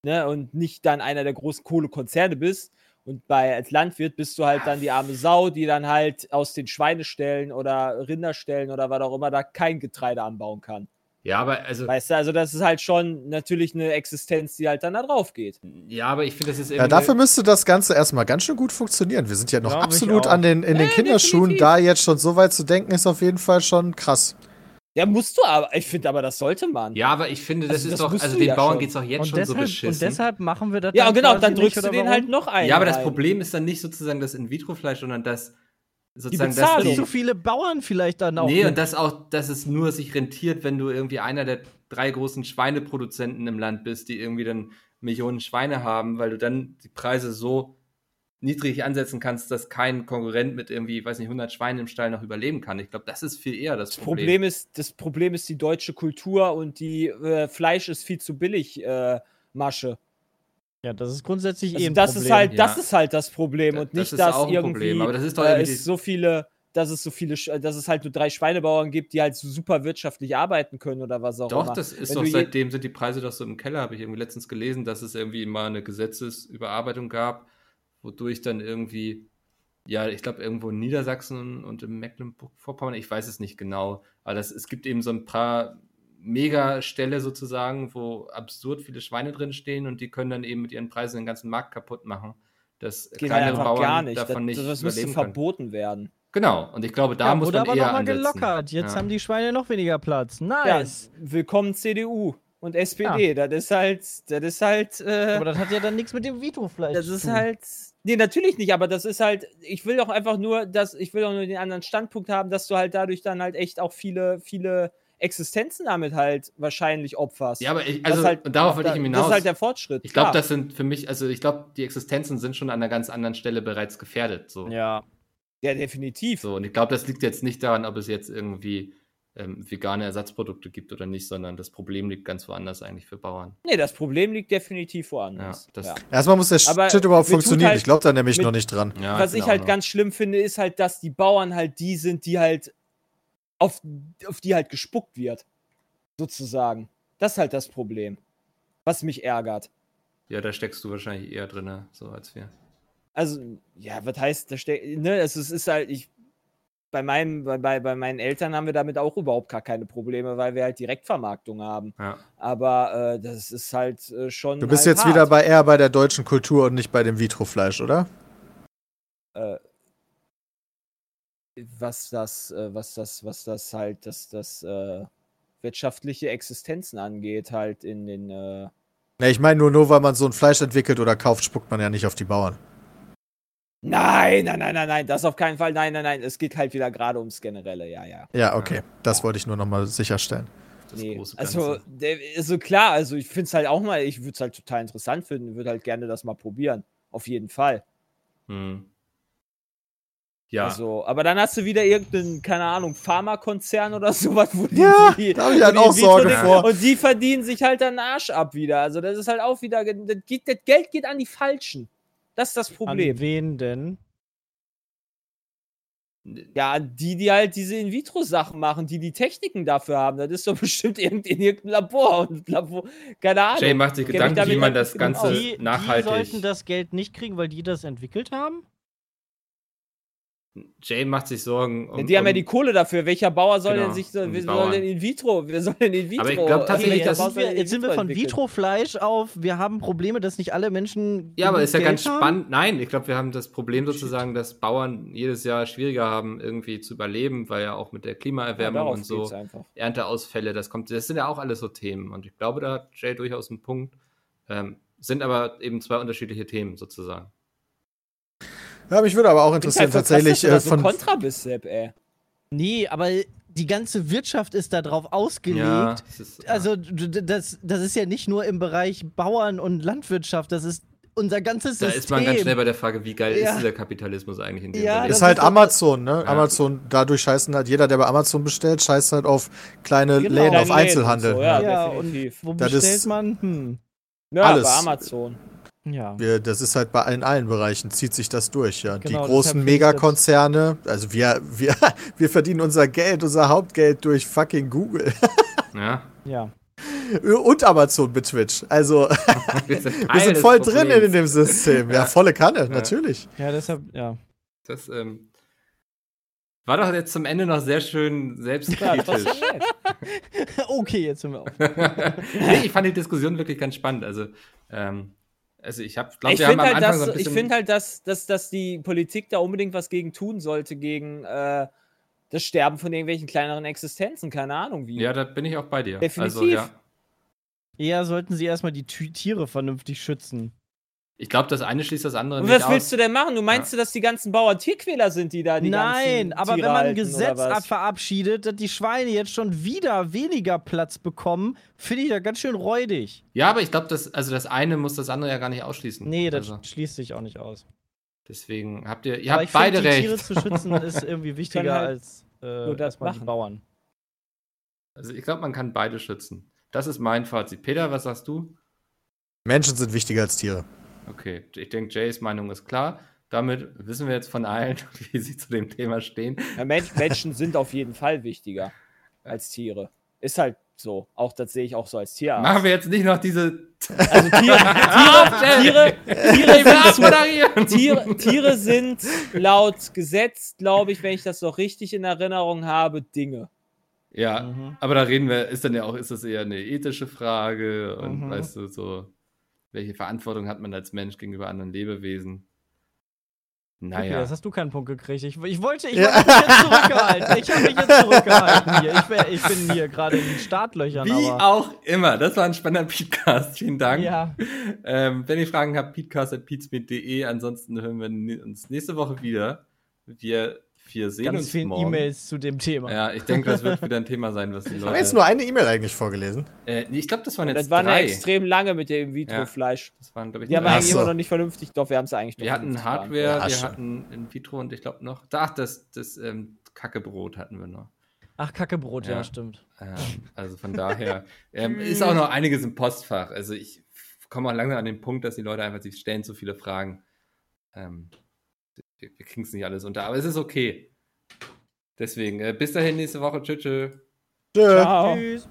ne, und nicht dann einer der großen Kohlekonzerne bist. Und bei als Landwirt bist du halt dann die arme Sau, die dann halt aus den Schweineställen oder Rinderställen oder was auch immer da kein Getreide anbauen kann. Ja, aber also. Weißt du, also das ist halt schon natürlich eine Existenz, die halt dann da drauf geht. Ja, aber ich finde, das ist ja, irgendwie. dafür müsste das Ganze erstmal ganz schön gut funktionieren. Wir sind ja noch ich absolut an den, in den Ja, Kinderschuhen. definitiv. Da jetzt schon so weit zu denken, ist auf jeden Fall schon krass. Ja, musst du aber. Ich finde aber, das sollte man. ja, aber ich finde, das Also ist das doch. Also den ja Bauern schon. geht es doch jetzt Und schon so deshalb, beschissen. und deshalb machen wir das Ja, dann genau, dann nicht, drückst du den warum? halt noch ein. ja, aber das. Problem ist dann nicht sozusagen das In-vitro-Fleisch, sondern das sozusagen Bezahlung. dass so viele Bauern vielleicht dann auch. Nee, mit- und das auch, dass es nur sich rentiert, wenn du irgendwie einer der drei großen Schweineproduzenten im Land bist, die irgendwie dann Millionen Schweine haben, weil du dann die Preise so niedrig ansetzen kannst, dass kein Konkurrent mit irgendwie, weiß nicht, 100 Schweinen im Stall noch überleben kann. Ich glaube, das ist viel eher das Das Problem. Problem ist, das Problem ist die deutsche Kultur und die äh, Fleisch ist viel zu billig äh, Masche. ja, das ist grundsätzlich Also eh ein das Problem. ist halt, das Ja. ist halt das Problem Da- und das nicht, ist dass auch ein irgendwie Problem, aber das ist doch äh, irgendwie es so viele, dass es so viele, dass es halt nur drei Schweinebauern gibt, die halt so super wirtschaftlich arbeiten können oder was auch Doch, immer. das ist Wenn doch seitdem sind die Preise doch so im Keller, habe ich irgendwie letztens gelesen, dass es irgendwie mal eine Gesetzesüberarbeitung gab, wodurch dann irgendwie, ja, ich glaube irgendwo in Niedersachsen und in Mecklenburg-Vorpommern, ich weiß es nicht genau, aber das, es gibt eben so ein paar Megaställe sozusagen, wo absurd viele Schweine drin stehen und die können dann eben mit ihren Preisen den ganzen Markt kaputt machen, dass geht kleinere Bauern gar nicht. davon das, nicht das müsste können. verboten werden. Genau, und ich glaube, da ja, muss wurde man aber eher nochmal ansetzen. gelockert. Jetzt Ja. haben die Schweine noch weniger Platz. Ja, Nice. willkommen CDU und SPD. Das ist halt, das ist halt, äh, Aber das hat ja dann nichts mit dem Vitrofleisch Das zu ist tun. halt. Nee, natürlich nicht, aber das ist halt. Ich will doch einfach nur, dass. Ich will doch nur den anderen Standpunkt haben, dass du halt dadurch dann halt echt auch viele, viele Existenzen damit halt wahrscheinlich opferst. Ja, aber ich, Das also, ist halt, und darauf wollte ich da- Das hinaus. ist halt der Fortschritt. Ich glaube, das sind für mich, also ich glaube, die Existenzen sind schon an einer ganz anderen Stelle bereits gefährdet. So, Ja. Ja, definitiv. so und ich glaube, das liegt jetzt nicht daran, ob es jetzt irgendwie ähm, vegane Ersatzprodukte gibt oder nicht, sondern das Problem liegt ganz woanders eigentlich für Bauern. Nee, das Problem liegt definitiv Ja, woanders. das, Ja. Erstmal muss der Aber Shit überhaupt funktionieren. halt ich glaube da nämlich mit- noch nicht dran. ja, Was bin ich halt noch- ganz schlimm finde, ist halt, dass die Bauern halt die sind, die halt auf, auf die halt gespuckt wird. Sozusagen. Das ist halt das Problem. Was mich ärgert. Ja, da steckst du wahrscheinlich eher drin, so als wir. also, ja, was heißt, da steht, ne, es ist, ist halt, ich, bei meinem, bei, bei, meinen Eltern haben wir damit auch überhaupt gar keine Probleme, weil wir halt Direktvermarktung haben. Ja. Aber äh, das ist halt äh, schon. Du bist halt jetzt hart. wieder bei eher bei der deutschen Kultur und nicht bei dem Vitrofleisch, oder? äh, was das, äh, was das, was das halt, das, das äh, wirtschaftliche Existenzen angeht, halt in den, äh, Ne, ich meine nur, nur weil man so ein Fleisch entwickelt oder kauft, spuckt man ja nicht auf die Bauern. Nein, nein, nein, nein, nein, das auf keinen Fall. Nein, nein, nein. Es geht halt wieder gerade ums Generelle, ja, ja. Ja, okay. Das wollte ich nur nochmal sicherstellen. Das Nee. große Also, der, also klar, also ich finde es halt auch mal, ich würde es halt total interessant finden, würde halt gerne das mal probieren. Auf jeden Fall. Hm. Ja, Also, aber dann hast du wieder irgendeinen, keine Ahnung, Pharmakonzern oder sowas, wo die, Ja, die, da hab ich halt auch Sorge Vitro- vor. Und die verdienen sich halt dann den Arsch ab wieder. Also, das ist halt auch wieder, das, geht, das Geld geht an die Falschen. Das ist das Problem. An wen denn? Ja, die, die halt diese In-vitro-Sachen machen, die die Techniken dafür haben. Das ist doch bestimmt irgend, in irgendeinem Labor. Und Labor keine Ahnung. Jay macht sich Gedanken, wie man halt das Ganze. Die, die nachhaltig. sollten das Geld nicht kriegen, weil die das entwickelt haben? Jay macht sich Sorgen um. die haben ja um- die Kohle dafür. Welcher Bauer soll Genau, denn sich, um wer soll denn in vitro, wer soll denn in vitro? Aber ich glaub tatsächlich, welcher dass- wir, jetzt sind wir von? Vitrofleisch auf, wir haben Probleme, dass nicht alle Menschen. Ja, aber ist ja Geld ganz haben. spannend. Nein, ich glaube, wir haben das Problem sozusagen, dass Bauern jedes Jahr schwieriger haben, irgendwie zu überleben, weil ja auch mit der Ja, Klimaerwärmung darauf und so. Ernteausfälle, das kommt, das sind ja auch alles so Themen. Und ich glaube, da hat Jay durchaus einen Punkt. Ähm, sind aber eben zwei unterschiedliche Themen sozusagen. Ja, mich würde aber auch Ist interessieren, halt tatsächlich dass du da äh, so von. Kontra bist, Sepp, ey. Nee, aber die ganze Wirtschaft ist darauf ausgelegt. Ja, es ist, Also das, das ist ja nicht nur im Bereich Bauern und Landwirtschaft, das ist unser ganzes da System. ist man ganz schnell bei der Frage, wie geil Ja. ist dieser Kapitalismus eigentlich in dem Ja, das Ist halt ist Amazon, ne? Amazon, dadurch scheißen halt jeder, der bei Amazon bestellt, scheißt halt auf kleine Genau. Läden, auf Einzelhandel. und so, ja. ja, definitiv. und wo Das bestellt ist- man? Hm. Ja, Alles. bei Amazon. Ja. Wir, das ist halt bei in allen Bereichen, zieht sich das durch, ja. Genau, die großen Megakonzerne, also wir, wir, wir verdienen unser Geld, unser Hauptgeld durch fucking Google Ja. Ja. und Amazon mit Twitch. Also Wir sind, wir sind voll drin Problems. in dem System. Ja, volle Kanne, natürlich. Ja, deshalb, ja. Das ähm, war doch jetzt zum Ende noch sehr schön Ja, selbstkritisch. okay, jetzt sind wir auf. nee, ich fand die Diskussion wirklich ganz spannend. Also, ähm, also ich habe, glaube, ich wir haben finde am halt, Anfang dass, so ein ich bisschen. find halt dass, dass, dass die Politik da unbedingt was gegen tun sollte, gegen äh, das Sterben von irgendwelchen kleineren Existenzen. Keine Ahnung wie. ja, da bin ich auch bei dir. Definitiv. Also, ja. Eher sollten sie erstmal die Tiere vernünftig schützen. Ich glaube, das eine schließt das andere Und nicht was willst aus. du denn machen? Du meinst du, dass die ganzen Bauern Tierquäler sind, die da die Nein, ganzen aber Tiere wenn man ein Gesetz verabschiedet, dass die Schweine jetzt schon wieder weniger Platz bekommen, finde ich da ganz schön räudig. Ja, aber ich glaube, das, also das eine muss das andere ja gar nicht ausschließen. Nee, das also, schließt sich auch nicht aus. deswegen habt ihr, ihr aber habt ich beide finde, die recht. Tiere zu schützen ist irgendwie wichtiger halt als äh, nur das erstmal die machen. Bauern. Also ich glaube, man kann beide schützen. Das ist mein Fazit. Peter, was sagst du? Menschen sind wichtiger als Tiere. Okay, ich denke, Jays Meinung ist klar. Damit wissen wir jetzt von allen, wie sie zu dem Thema stehen. Ja, Men Menschen sind auf jeden Fall wichtiger als Tiere. Ist halt so. Auch das sehe ich auch so als Tierarzt. Machen wir jetzt nicht noch diese Also Tiere, Tiere, Tiere, Tiere, sind Tiere sind laut Gesetz, glaube ich, wenn ich das noch richtig in Erinnerung habe, Dinge. Ja, Mhm. aber da reden wir, ist dann ja auch, ist das eher eine ethische Frage und Mhm. weißt du, so, welche Verantwortung hat man als Mensch gegenüber anderen Lebewesen? Okay, Naja. das hast du keinen Punkt gekriegt. Ich, ich wollte, ich Ja. wollte mich jetzt zurückgehalten. Ich habe mich jetzt zurückgehalten hier. Ich, wär, ich bin hier gerade in den Startlöchern, Wie aber. auch immer, das war ein spannender Podcast. Vielen Dank. Ja. Ähm, wenn ihr Fragen habt, peatcast.peatsmeet.de. Ansonsten hören wir uns nächste Woche wieder. Wir vier sehen Ganz uns viele morgen. E-Mails zu dem Thema. Ja, ich denke, das wird wieder ein Thema sein, was die Haben wir jetzt Leute. nur eine E-Mail eigentlich vorgelesen? Äh, ich glaube, das waren jetzt Das war eine drei. extrem lange mit dem In-vitro-Fleisch. Das waren, glaube ich, Die haben eigentlich so. immer noch nicht vernünftig, doch, wir haben es eigentlich noch Wir hatten Hardware, Ja, wir hatten in vitro und ich glaube noch. Ach, das, das ähm, Kackebrot hatten wir noch. Ach, Kackebrot, ja, Ja. stimmt. Ähm, also von daher ähm, ist auch noch einiges im Postfach. Also ich komme auch langsam an den Punkt, dass die Leute einfach, sie stellen zu viele Fragen. Ähm, wir wir kriegen es nicht alles unter, aber es ist okay. Deswegen, äh, bis dahin nächste Woche. Tschüss. tschüss. Tschö. Ciao. Tschüss.